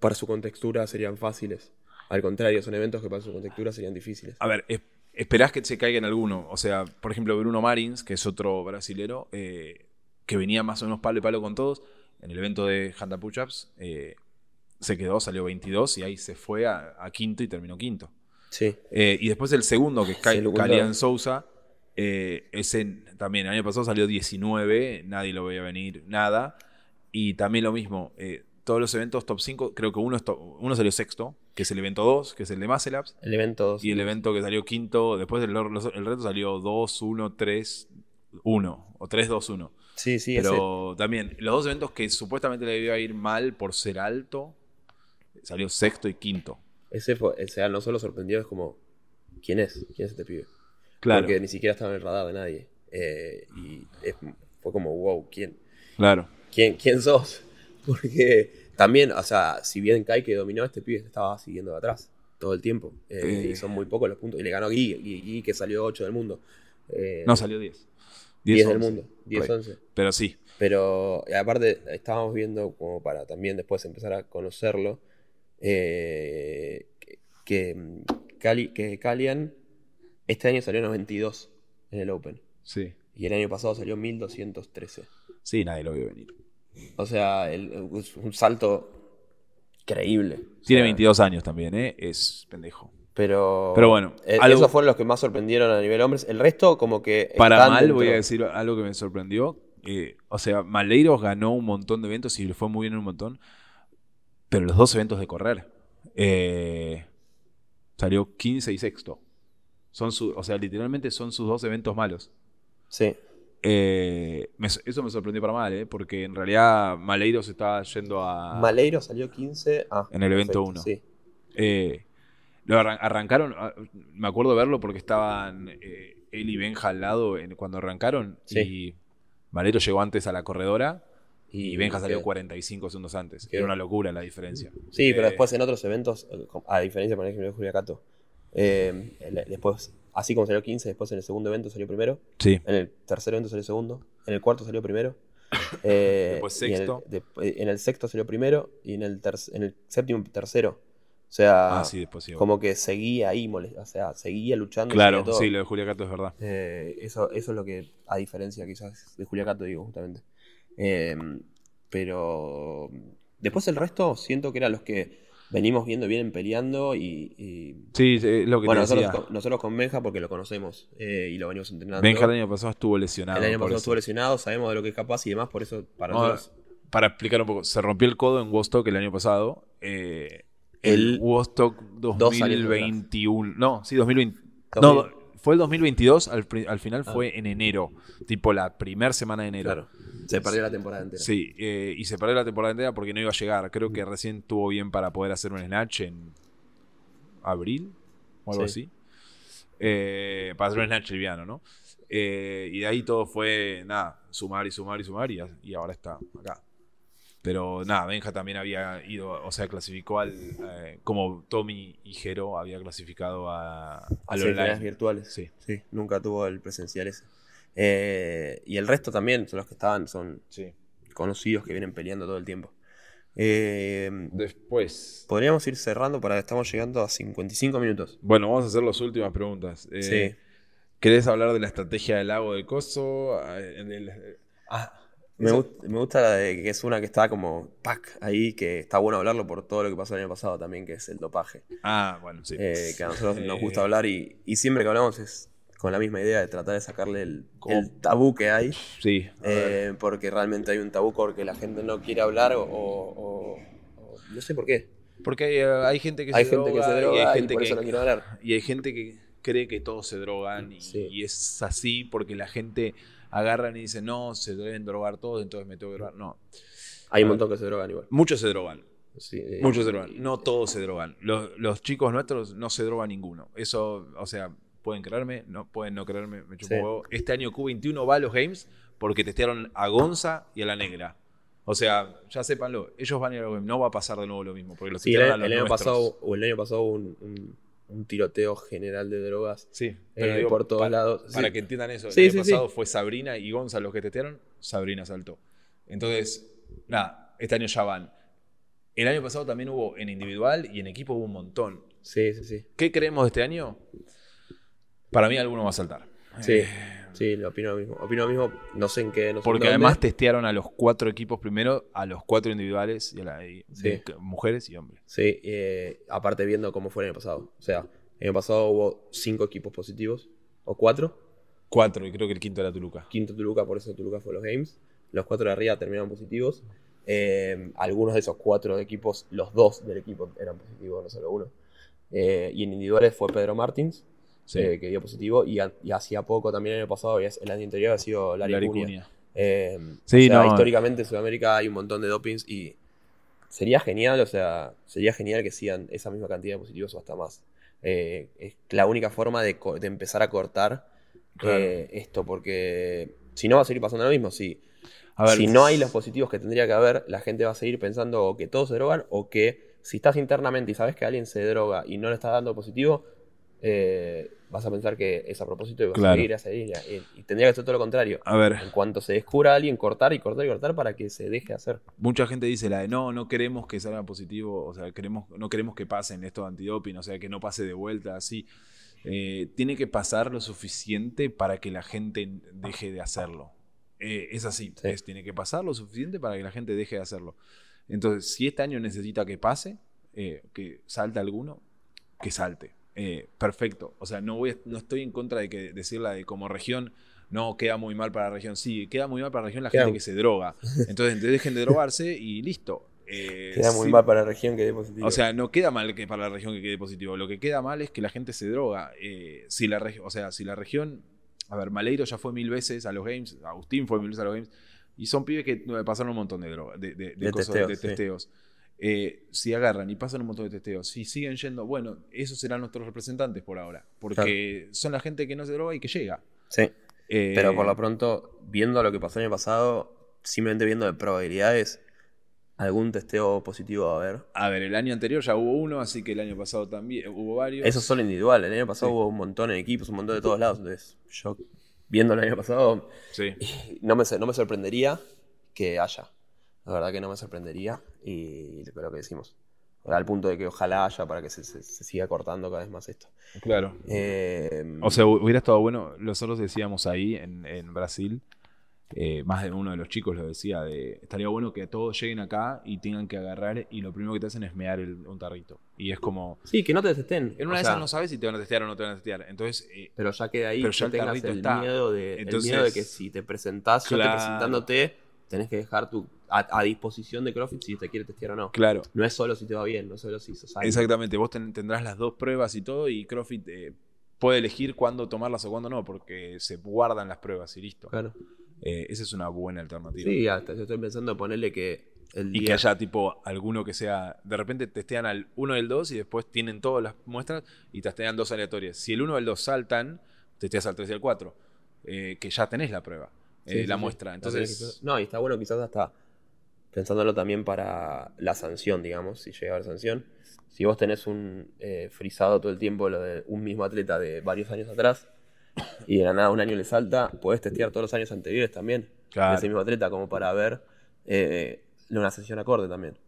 Speaker 1: para su contextura serían fáciles. Al contrario, son eventos que para su contextura serían difíciles.
Speaker 2: a ver, es- esperás que se caiga en alguno. O sea, por ejemplo, Bruno Marins, que es otro brasilero, eh, que venía más o menos palo y palo con todos. En el evento de Handa Push-Ups eh, se quedó, salió 22 y ahí se fue a, a quinto y terminó quinto.
Speaker 1: Sí.
Speaker 2: Eh, y después el segundo, que es. Kalian Sousa, eh, ese también el año pasado salió 19, nadie lo veía venir, nada. Y también lo mismo, eh, todos los eventos top 5, creo que uno, es uno salió sexto, que es el evento 2, que es el de Maselabs,
Speaker 1: El evento
Speaker 2: y el evento que salió quinto, después el, el reto salió 2, 1, 3, 1, o 3, 2, 1.
Speaker 1: Sí, sí, ese.
Speaker 2: Pero también, los dos eventos que supuestamente le a ir mal por ser alto, salió sexto y quinto.
Speaker 1: Ese fue, o sea, no solo sorprendió, es como, ¿quién es? ¿Quién es este pibe?
Speaker 2: Claro,
Speaker 1: Porque ni siquiera estaba en el radar de nadie. Eh, y es- fue como, wow, ¿quién?
Speaker 2: claro.
Speaker 1: ¿Quién, ¿Quién sos? Porque también, o sea, si bien Kai que dominó, este pibe estaba siguiendo de atrás todo el tiempo. Eh,
Speaker 2: Eh.
Speaker 1: Y son muy pocos los puntos. Y le ganó Guy, Guy, Guy, que salió 8 del mundo.
Speaker 2: No, salió 10.
Speaker 1: 10 del
Speaker 2: 11.
Speaker 1: mundo, 10,
Speaker 2: Por ahí.
Speaker 1: 11.
Speaker 2: Pero sí,
Speaker 1: Pero aparte, estábamos viendo, como para también después empezar a conocerlo, que, que, mm, Cali, que Calian este año salió 92 en el Open.
Speaker 2: sí.
Speaker 1: Y el año pasado salió 1213.
Speaker 2: Sí, nadie lo vio venir.
Speaker 1: O sea, el- es un salto increíble. O
Speaker 2: Tiene
Speaker 1: sea,
Speaker 2: 22 años también, ¿eh? Es pendejo.
Speaker 1: Pero,
Speaker 2: Pero bueno,
Speaker 1: eh,
Speaker 2: algo-
Speaker 1: esos fueron los que más sorprendieron a nivel hombres. El resto, como que.
Speaker 2: Para mal,
Speaker 1: dentro.
Speaker 2: voy a decir algo que me sorprendió. Eh, o sea, Maleiros ganó un montón de eventos y le fue muy bien en un montón. Pero los dos eventos de correr. eh, salió 15 y sexto. Son su, o sea, literalmente son sus dos eventos malos.
Speaker 1: Sí.
Speaker 2: Eh, me- eso me sorprendió para mal, ¿eh? porque en realidad Maleiros estaba yendo a.
Speaker 1: Maleiro salió 15. Ah,
Speaker 2: En el evento
Speaker 1: perfecto,
Speaker 2: uno.
Speaker 1: Sí.
Speaker 2: Eh, lo arran- arrancaron, ah, me acuerdo de verlo porque estaban eh, él y Benja al lado en- cuando arrancaron
Speaker 1: Sí.
Speaker 2: y Valero llegó antes a la corredora y Benja salió
Speaker 1: quedó.
Speaker 2: 45 segundos antes. Era una locura la diferencia.
Speaker 1: Sí, pero después en otros eventos, a diferencia, por ejemplo, de Julia Cato, eh, después, así como salió 15, después en el segundo evento salió primero,
Speaker 2: Sí,
Speaker 1: en el tercer evento salió segundo, en el cuarto salió primero, eh,
Speaker 2: Después
Speaker 1: y en el-
Speaker 2: sexto.
Speaker 1: de- en el sexto salió primero y en el, en el séptimo tercero. O sea,
Speaker 2: ah, sí, después sí.
Speaker 1: como que seguía ahí, o sea, seguía luchando.
Speaker 2: Claro,
Speaker 1: seguía todo.
Speaker 2: sí, lo de Julia Cato es verdad.
Speaker 1: Eh, eso, eso es lo que, a diferencia quizás de Julia Cato, digo, justamente. Eh, pero después el resto siento que eran los que venimos viendo, vienen peleando y... y-
Speaker 2: Sí, es lo que
Speaker 1: bueno,
Speaker 2: te
Speaker 1: nosotros
Speaker 2: decía.
Speaker 1: con, nosotros con Benja porque lo conocemos eh, y lo venimos entrenando.
Speaker 2: Benja el año pasado estuvo lesionado.
Speaker 1: El año pasado
Speaker 2: eso.
Speaker 1: estuvo lesionado, sabemos de lo que es capaz y demás, por eso para
Speaker 2: Ahora,
Speaker 1: nosotros...
Speaker 2: para explicar un poco, se rompió el codo en Wostock el año pasado. eh, el
Speaker 1: El
Speaker 2: Wostock
Speaker 1: dos años
Speaker 2: 2021. No, sí, 2020.
Speaker 1: 2000.
Speaker 2: No, fue el 2022, al, al final
Speaker 1: Ah.
Speaker 2: fue en enero, tipo la primera semana de enero.
Speaker 1: Claro. Se perdió la temporada entera.
Speaker 2: Sí, eh, y se perdió la temporada entera porque no iba a llegar. Creo que recién tuvo bien para poder hacer un snatch en abril o algo
Speaker 1: Sí.
Speaker 2: así. Eh, para hacer un snatch liviano, ¿no? Eh, y de ahí todo fue, nada, sumar y sumar y sumar y, y ahora está acá. Pero nada, Benja también había ido, o sea, clasificó al, eh, como Tommy y Jero había clasificado a, al online.
Speaker 1: virtuales.
Speaker 2: Sí.
Speaker 1: Sí, nunca tuvo el presencial ese. Eh, y el resto también son los que estaban, son
Speaker 2: Sí.
Speaker 1: conocidos que vienen peleando todo el tiempo. Eh,
Speaker 2: Después.
Speaker 1: podríamos ir cerrando para estamos llegando a 55 minutos.
Speaker 2: Bueno, vamos a hacer las últimas preguntas.
Speaker 1: Sí.
Speaker 2: ¿Querés hablar de la estrategia del lago de Coso?
Speaker 1: Ah, me, gust- me gusta la de que es una que está como pack ahí, que está bueno hablarlo por todo lo que pasó el año pasado también, que es el dopaje.
Speaker 2: Ah, bueno, sí.
Speaker 1: Eh, que a nosotros nos
Speaker 2: Eh,
Speaker 1: gusta hablar y, y siempre que hablamos es con la misma idea de tratar de sacarle el, el tabú que hay.
Speaker 2: Sí.
Speaker 1: Eh, porque realmente hay un tabú porque la gente no quiere hablar o, o- o- no sé por qué.
Speaker 2: Porque hay, eh, hay gente que
Speaker 1: hay
Speaker 2: se
Speaker 1: gente
Speaker 2: droga
Speaker 1: que se
Speaker 2: y
Speaker 1: droga
Speaker 2: hay
Speaker 1: y,
Speaker 2: gente
Speaker 1: por
Speaker 2: que,
Speaker 1: eso no quiere hablar.
Speaker 2: y hay gente que cree que todos se drogan y,
Speaker 1: Sí.
Speaker 2: y es así porque la gente agarran y dice no, se deben drogar todos, entonces me tengo que drogar. No,
Speaker 1: Hay un montón que se drogan igual.
Speaker 2: muchos se drogan.
Speaker 1: Sí, eh,
Speaker 2: Muchos se drogan. No todos se drogan. Los, los chicos nuestros no se drogan ninguno. Eso, o sea, pueden creerme, no pueden no creerme, me chupo
Speaker 1: Sí.
Speaker 2: huevo. Este año Q21 va a los Games porque testearon a Gonza y a la Negra. O sea, ya sépanlo, ellos van a ir a los Games. No va a pasar de nuevo lo mismo. Porque los
Speaker 1: Sí, el,
Speaker 2: a
Speaker 1: el
Speaker 2: los
Speaker 1: año
Speaker 2: nuestros.
Speaker 1: pasado, o el año pasado un- un tiroteo general de drogas.
Speaker 2: Sí,
Speaker 1: eh, por todos lados.
Speaker 2: Para
Speaker 1: Sí.
Speaker 2: que entiendan eso, el
Speaker 1: Sí,
Speaker 2: año
Speaker 1: sí,
Speaker 2: pasado fue Sabrina y Gonza los que testearon, Sabrina saltó. Entonces, nada, este año ya van. El año pasado también hubo en individual y en equipo hubo un montón.
Speaker 1: Sí, sí, sí.
Speaker 2: ¿Qué creemos de este año? Para mí alguno va a saltar.
Speaker 1: Sí,
Speaker 2: Eh,
Speaker 1: sí, lo opino lo mismo. Opino lo mismo, no sé en qué, no sé
Speaker 2: porque
Speaker 1: dónde.
Speaker 2: además testearon a los cuatro equipos primero, a los cuatro individuales, y a la- y-
Speaker 1: Sí.
Speaker 2: de mujeres y hombres.
Speaker 1: Sí, eh, aparte viendo cómo fue el año pasado. O sea, el año pasado hubo cinco equipos positivos, o cuatro.
Speaker 2: Cuatro, y creo que el quinto era Toluca.
Speaker 1: Quinto Toluca, por eso Toluca fue los Games. Los cuatro de arriba terminaron positivos. Eh, algunos de esos cuatro equipos, los dos del equipo eran positivos, no solo uno. Eh, y en individuales fue Pedro Martins,
Speaker 2: Sí.
Speaker 1: eh, que dio positivo. Y, y hacía poco también el año pasado, y el año anterior ha sido Larry,
Speaker 2: Larry
Speaker 1: Cunha.
Speaker 2: Cunha.
Speaker 1: Eh,
Speaker 2: Sí,
Speaker 1: o sea,
Speaker 2: no.
Speaker 1: históricamente en Sudamérica hay un montón de dopings y sería genial, o sea, sería genial que sigan esa misma cantidad de positivos o hasta más. Eh, es la única forma de, de empezar a cortar
Speaker 2: Claro.
Speaker 1: eh, esto, porque si no va a seguir pasando lo mismo. Si,
Speaker 2: A ver,
Speaker 1: si no hay los positivos que tendría que haber, la gente va a seguir pensando o que todos se drogan o que si estás internamente y sabes que alguien se droga y no le está dando positivo, eh, vas a pensar que es a propósito y vas
Speaker 2: Claro.
Speaker 1: a seguir, a. Y, y tendría que ser todo lo contrario.
Speaker 2: A ver,
Speaker 1: En cuanto se descubra a alguien, cortar y cortar y cortar para que se deje hacer.
Speaker 2: mucha gente dice la de no, no queremos que salga positivo, o sea, queremos, no queremos que pasen estos antidoping, o sea, que no pase de vuelta así. Eh, tiene que pasar lo suficiente para que la gente deje de hacerlo. Eh, es así,
Speaker 1: Sí.
Speaker 2: es, tiene que pasar lo suficiente para que la gente deje de hacerlo. Entonces, si este año necesita que pase, eh, que salte alguno, que salte. Eh, perfecto. O sea, no, voy, no estoy en contra de que decirla de como región, no queda muy mal para la región. Sí, queda muy mal para la región la
Speaker 1: Queda-
Speaker 2: gente que se droga. Entonces, dejen de drogarse y listo. Eh,
Speaker 1: Queda muy
Speaker 2: sí,
Speaker 1: mal para la región que dé positivo.
Speaker 2: o sea, no queda mal que para la región que quede positivo. Lo que queda mal es que la gente se droga. Eh, si la o sea, si la región. A ver, Maleiro ya fue mil veces a los games. Agustín fue mil veces a los games. Y son pibes que eh, pasaron un montón de droga, de, de- de
Speaker 1: De
Speaker 2: cosas-
Speaker 1: testeos,
Speaker 2: de
Speaker 1: sí.
Speaker 2: Eh, si agarran y pasan un montón de testeos, si siguen yendo, bueno, esos serán nuestros representantes por ahora. Porque son la gente que no se droga y que llega.
Speaker 1: sí.
Speaker 2: Eh,
Speaker 1: Pero por lo pronto, viendo lo que pasó el año pasado, simplemente viendo de probabilidades, algún testeo positivo va a haber.
Speaker 2: A ver, el año anterior ya hubo uno, así que el año pasado también hubo varios.
Speaker 1: Eso es solo individual. El año pasado
Speaker 2: Sí.
Speaker 1: hubo un montón en equipos, un montón de todos lados. Entonces, yo viendo el año pasado,
Speaker 2: Sí.
Speaker 1: no me, no me sorprendería que haya. La verdad que no me sorprendería. Y lo que decimos. Al punto de que ojalá haya para que se, se- se siga cortando cada vez más esto.
Speaker 2: Claro.
Speaker 1: Eh,
Speaker 2: O sea, hubiera estado bueno, nosotros decíamos ahí en, en Brasil, eh, más de uno de los chicos lo decía, de, estaría bueno que todos lleguen acá y tengan que agarrar y lo primero que te hacen es mear el, un tarrito. Y es como,
Speaker 1: sí, que no te testen.
Speaker 2: en
Speaker 1: O
Speaker 2: una de
Speaker 1: sea,
Speaker 2: esas no sabes si te van a testear o no te van a testear. Entonces, eh,
Speaker 1: Pero ya queda ahí
Speaker 2: Pero
Speaker 1: que
Speaker 2: ya el
Speaker 1: tengas el
Speaker 2: está.
Speaker 1: miedo, de, el miedo de que si te presentás, yo
Speaker 2: Claro.
Speaker 1: te presentándote, tenés que dejar tu, a, a disposición de CrossFit si te quiere testear o no.
Speaker 2: claro,
Speaker 1: No es solo si te va bien, no es solo si sos alguien.
Speaker 2: exactamente, vos ten- tendrás las dos pruebas y todo y CrossFit eh, puede elegir cuándo tomarlas o cuándo no, porque se guardan las pruebas y listo.
Speaker 1: Claro.
Speaker 2: Eh, esa es una buena alternativa.
Speaker 1: Sí, hasta yo estoy pensando en ponerle que el
Speaker 2: Y
Speaker 1: día...
Speaker 2: que haya tipo alguno que sea, de repente testean al 1 y el 2 y después tienen todas las muestras y testean dos aleatorias. Si el 1 y el 2 saltan, testeas al 3 y al 4, eh, que ya tenés la prueba, eh,
Speaker 1: Sí,
Speaker 2: la
Speaker 1: sí.
Speaker 2: muestra. Entonces,
Speaker 1: No, y está bueno quizás hasta pensándolo también para la sanción, digamos, si llega a haber sanción. Si vos tenés un eh, frisado todo el tiempo lo de un mismo atleta de varios años atrás y de la nada un año le salta, podés testear todos los años anteriores también
Speaker 2: Claro.
Speaker 1: de ese mismo atleta como para ver eh, una sesión acorde también.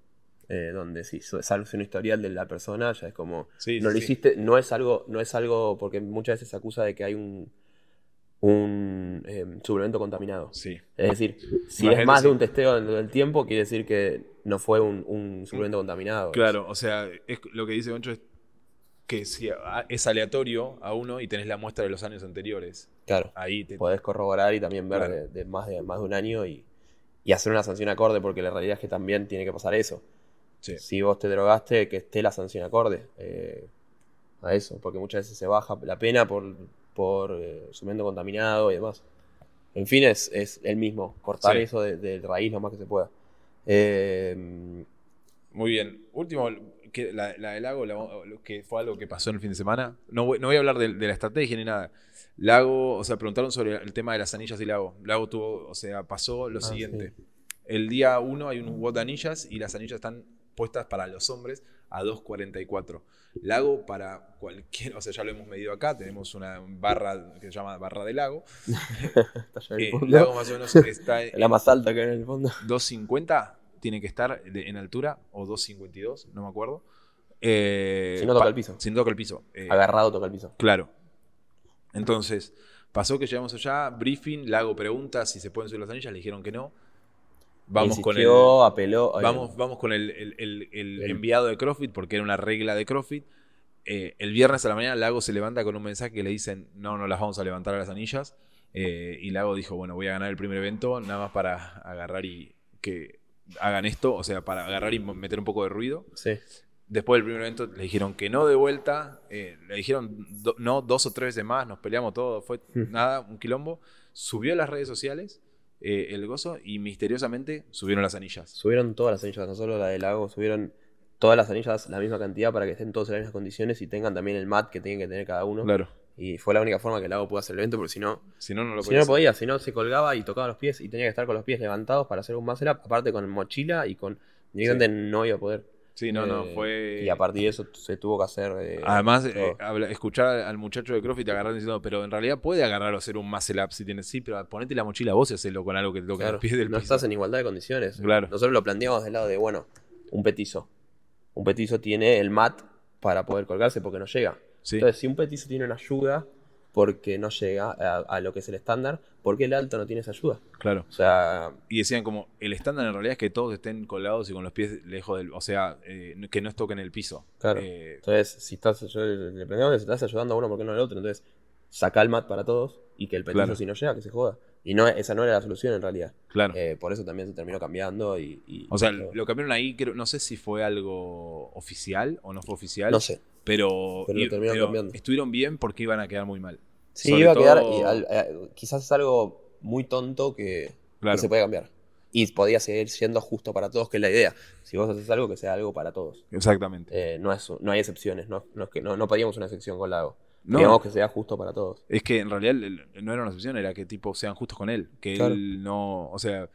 Speaker 1: Eh, donde si sale un historial de la persona, ya es como
Speaker 2: Sí,
Speaker 1: no
Speaker 2: sí,
Speaker 1: lo
Speaker 2: sí.
Speaker 1: hiciste, no es algo, no es algo, porque muchas veces se acusa de que hay un un eh, suplemento contaminado.
Speaker 2: sí.
Speaker 1: Es decir, si
Speaker 2: Imagínate
Speaker 1: es más de un testeo dentro del tiempo, quiere decir que no fue un, un suplemento contaminado.
Speaker 2: Claro, o sea, es, lo que dice Goncho es que si es aleatorio a uno y tenés la muestra de los años anteriores,
Speaker 1: Claro.
Speaker 2: ahí te...
Speaker 1: Podés corroborar y también ver
Speaker 2: Claro.
Speaker 1: de, de más de más de un año y, y hacer una sanción acorde, porque la realidad es que también tiene que pasar eso.
Speaker 2: Sí.
Speaker 1: Si vos te drogaste, que esté la sanción acorde eh, a eso, porque muchas veces se baja la pena por, por eh, suplemento contaminado y demás. En fin, es, es el mismo, cortar
Speaker 2: Sí.
Speaker 1: eso de, de raíz lo más que se pueda. Eh,
Speaker 2: Muy bien. Último, que la, la del lago, la- que fue algo que pasó en el fin de semana. No voy, no voy a hablar de, de la estrategia ni nada. Lago, o sea, preguntaron sobre el tema de las anillas y Lago. Lago tuvo, o sea, pasó lo
Speaker 1: Ah,
Speaker 2: siguiente.
Speaker 1: sí.
Speaker 2: El día 1 hay un WOT de anillas y las anillas están puestas para los hombres a 2.44. Lago para cualquier, o sea, ya lo hemos medido acá, tenemos una barra que se llama barra de lago.
Speaker 1: está el
Speaker 2: Eh, lago más o menos está en
Speaker 1: la más alta que hay en el fondo.
Speaker 2: 2.50 tiene que estar de- en altura, o 2.52, no me acuerdo. Eh,
Speaker 1: Si no toca el piso.
Speaker 2: Si no toca el piso. eh,
Speaker 1: Agarrado toca el piso.
Speaker 2: Claro. Entonces, pasó que llegamos allá, briefing, Lago pregunta si se pueden subir las anillas, le dijeron que no. Vamos con el,
Speaker 1: apeló. eh,
Speaker 2: vamos, vamos con el, el- el- el
Speaker 1: El-
Speaker 2: enviado de CrossFit, porque era una regla de CrossFit. Eh, el viernes a la mañana Lago se levanta con un mensaje que le dicen, no, no las vamos a levantar a las anillas. Eh, y Lago dijo, bueno, voy a ganar el primer evento, nada más para agarrar y que hagan esto, o sea, para agarrar y meter un poco de ruido.
Speaker 1: Sí.
Speaker 2: Después del primer evento le dijeron que no de vuelta, eh, le dijeron do- no dos o tres veces más, nos peleamos todo, fue
Speaker 1: Hmm.
Speaker 2: nada, un quilombo. Subió a las redes sociales eh, el gozo y misteriosamente subieron las anillas.
Speaker 1: Subieron todas las anillas, no solo la del lago, subieron todas las anillas la misma cantidad para que estén todos en las mismas condiciones y tengan también el mat que tienen que tener cada uno.
Speaker 2: Claro.
Speaker 1: Y fue la única forma que el lago pudo hacer el evento, porque si no,
Speaker 2: Si no, no lo
Speaker 1: si
Speaker 2: podía
Speaker 1: no, no
Speaker 2: hacer.
Speaker 1: podía, si no se colgaba y tocaba los pies y tenía que estar con los pies levantados para hacer un muscle up, aparte con mochila y con. Directamente no iba a poder.
Speaker 2: Sí, no, no,
Speaker 1: Eh,
Speaker 2: fue...
Speaker 1: Y a partir de eso se tuvo que hacer. eh,
Speaker 2: Además, eh, escuchar al muchacho de CrossFit agarrar diciendo, pero en realidad puede agarrar o hacer un muscle up si tienes, sí, pero ponete la mochila vos y hacelo con algo que te toque
Speaker 1: Claro,
Speaker 2: los pies del
Speaker 1: no
Speaker 2: piso.
Speaker 1: estás en igualdad de condiciones.
Speaker 2: Claro.
Speaker 1: Nosotros lo planteamos del lado de, bueno, un petizo. Un petizo tiene el mat para poder colgarse porque no llega.
Speaker 2: Sí.
Speaker 1: Entonces, si un petizo tiene una ayuda porque no llega a, a lo que es el estándar, ¿por qué el alto no tiene esa ayuda?
Speaker 2: Claro.
Speaker 1: O sea,
Speaker 2: Y decían como, el estándar en realidad es que todos estén colgados y con los pies lejos del... O sea, eh, que no toquen el piso.
Speaker 1: Claro.
Speaker 2: Eh,
Speaker 1: entonces, si estás, yo le que si estás ayudando a uno, ¿por qué no al otro? Entonces, saca el mat para todos y que el
Speaker 2: Claro.
Speaker 1: si no llega, que se joda. Y no, esa no era la solución en realidad.
Speaker 2: claro.
Speaker 1: Eh, por eso también se terminó cambiando y... y-
Speaker 2: o sea,
Speaker 1: todo.
Speaker 2: lo cambiaron ahí, creo- no sé si fue algo oficial o no fue oficial.
Speaker 1: no sé.
Speaker 2: Pero,
Speaker 1: Pero lo terminaron
Speaker 2: pero
Speaker 1: cambiando.
Speaker 2: estuvieron bien porque iban a quedar muy mal.
Speaker 1: Sí,
Speaker 2: Sobre
Speaker 1: iba a quedar.
Speaker 2: todo-
Speaker 1: y al- eh, quizás es algo muy tonto que,
Speaker 2: Claro.
Speaker 1: que se puede cambiar. Y podía seguir siendo justo para todos, que es la idea. Si vos haces algo, que sea algo para todos.
Speaker 2: Exactamente.
Speaker 1: Eh, no, es, no hay excepciones. No, no, es que, no, no pedíamos una excepción con Lago.
Speaker 2: No.
Speaker 1: Digamos que sea justo para todos.
Speaker 2: Es que en realidad no era una excepción, era que tipo sean justos con él. Que
Speaker 1: Claro.
Speaker 2: él no, o sea,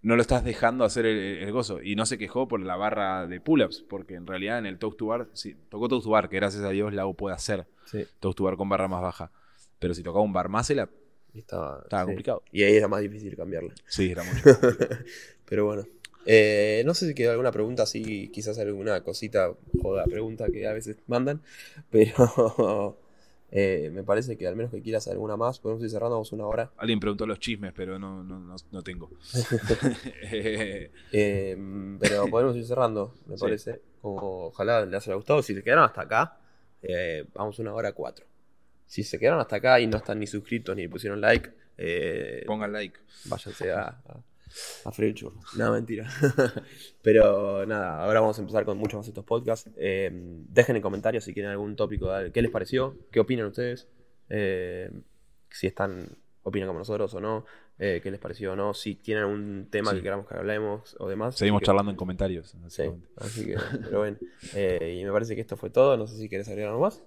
Speaker 2: no lo estás dejando hacer el, el gozo. Y no se quejó por la barra de pull-ups, porque en realidad en el toast to bar, sí, tocó toast to bar, que gracias a Dios Lago puede hacer
Speaker 1: Sí.
Speaker 2: toast to bar con barra más baja. Pero si tocaba un bar más,
Speaker 1: Y estaba,
Speaker 2: estaba
Speaker 1: sí.
Speaker 2: complicado.
Speaker 1: Y ahí era más difícil cambiarla.
Speaker 2: Sí, era mucho.
Speaker 1: Pero bueno. Eh, no sé si queda alguna pregunta así, quizás alguna cosita, joda, pregunta que a veces mandan. Pero eh, me parece que al menos que quieras alguna más, podemos ir cerrando, vamos una hora.
Speaker 2: Alguien preguntó los chismes, pero no, no, no, no tengo.
Speaker 1: Eh, pero podemos ir cerrando, me
Speaker 2: Sí.
Speaker 1: parece. Como, ojalá les haya gustado. Si se quedaron hasta acá, eh, vamos una hora cuatro. Si se quedaron hasta acá y no están ni suscritos ni pusieron like, eh,
Speaker 2: Pongan like.
Speaker 1: váyanse a, a- A freír churros. No, mentira. Pero nada, ahora vamos a empezar con muchos más estos podcasts. Eh, dejen en comentarios si quieren algún tópico, qué les pareció, qué opinan ustedes, eh, si están, opinan como nosotros o no, eh, qué les pareció o no, si tienen algún tema que queramos que hablemos o demás.
Speaker 2: Seguimos charlando en comentarios.
Speaker 1: Sí, así que, pero bueno. y me parece que esto fue todo. No sé si quieres agregar algo más.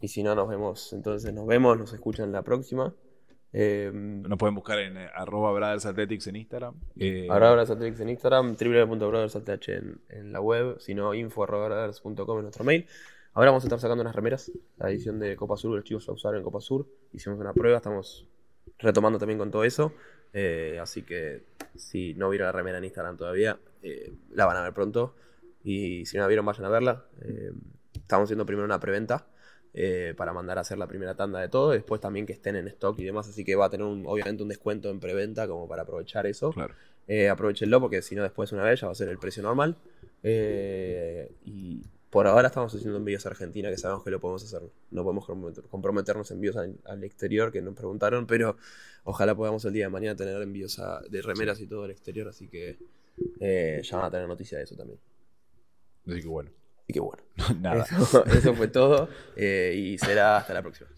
Speaker 1: Y si no, nos vemos. Entonces, nos vemos, nos escuchan la próxima.
Speaker 2: Eh, Nos pueden buscar en eh, arroba Brothers Athletics en Instagram.
Speaker 1: Eh, Brothers Athletics en Instagram, www.brothersath en, en la web, sino info.brothers.com en nuestro mail. Ahora vamos a estar sacando unas remeras, la edición de Copa Sur, los chicos a usar en Copa Sur. Hicimos una prueba, estamos retomando también con todo eso. Eh, así que si no vieron la remera en Instagram todavía, la van a ver pronto. Y si no la vieron, vayan a verla. estamos haciendo primero una preventa eh, para mandar a hacer la primera tanda de todo, después también que estén en stock y demás, así que va a tener obviamente un descuento en preventa como para aprovechar eso.
Speaker 2: Claro.
Speaker 1: Eh, aprovechenlo porque si no después una vez ya va a ser el precio normal. Eh, y por ahora estamos haciendo envíos a Argentina que sabemos que lo podemos hacer. No podemos comprometernos envíos al, exterior que nos preguntaron, pero ojalá podamos el día de mañana tener envíos de remeras y todo al exterior, así que ya van a tener noticia de eso también.
Speaker 2: Así que bueno.
Speaker 1: Y que bueno. Nada. Eso, fue todo eh, y será hasta la próxima.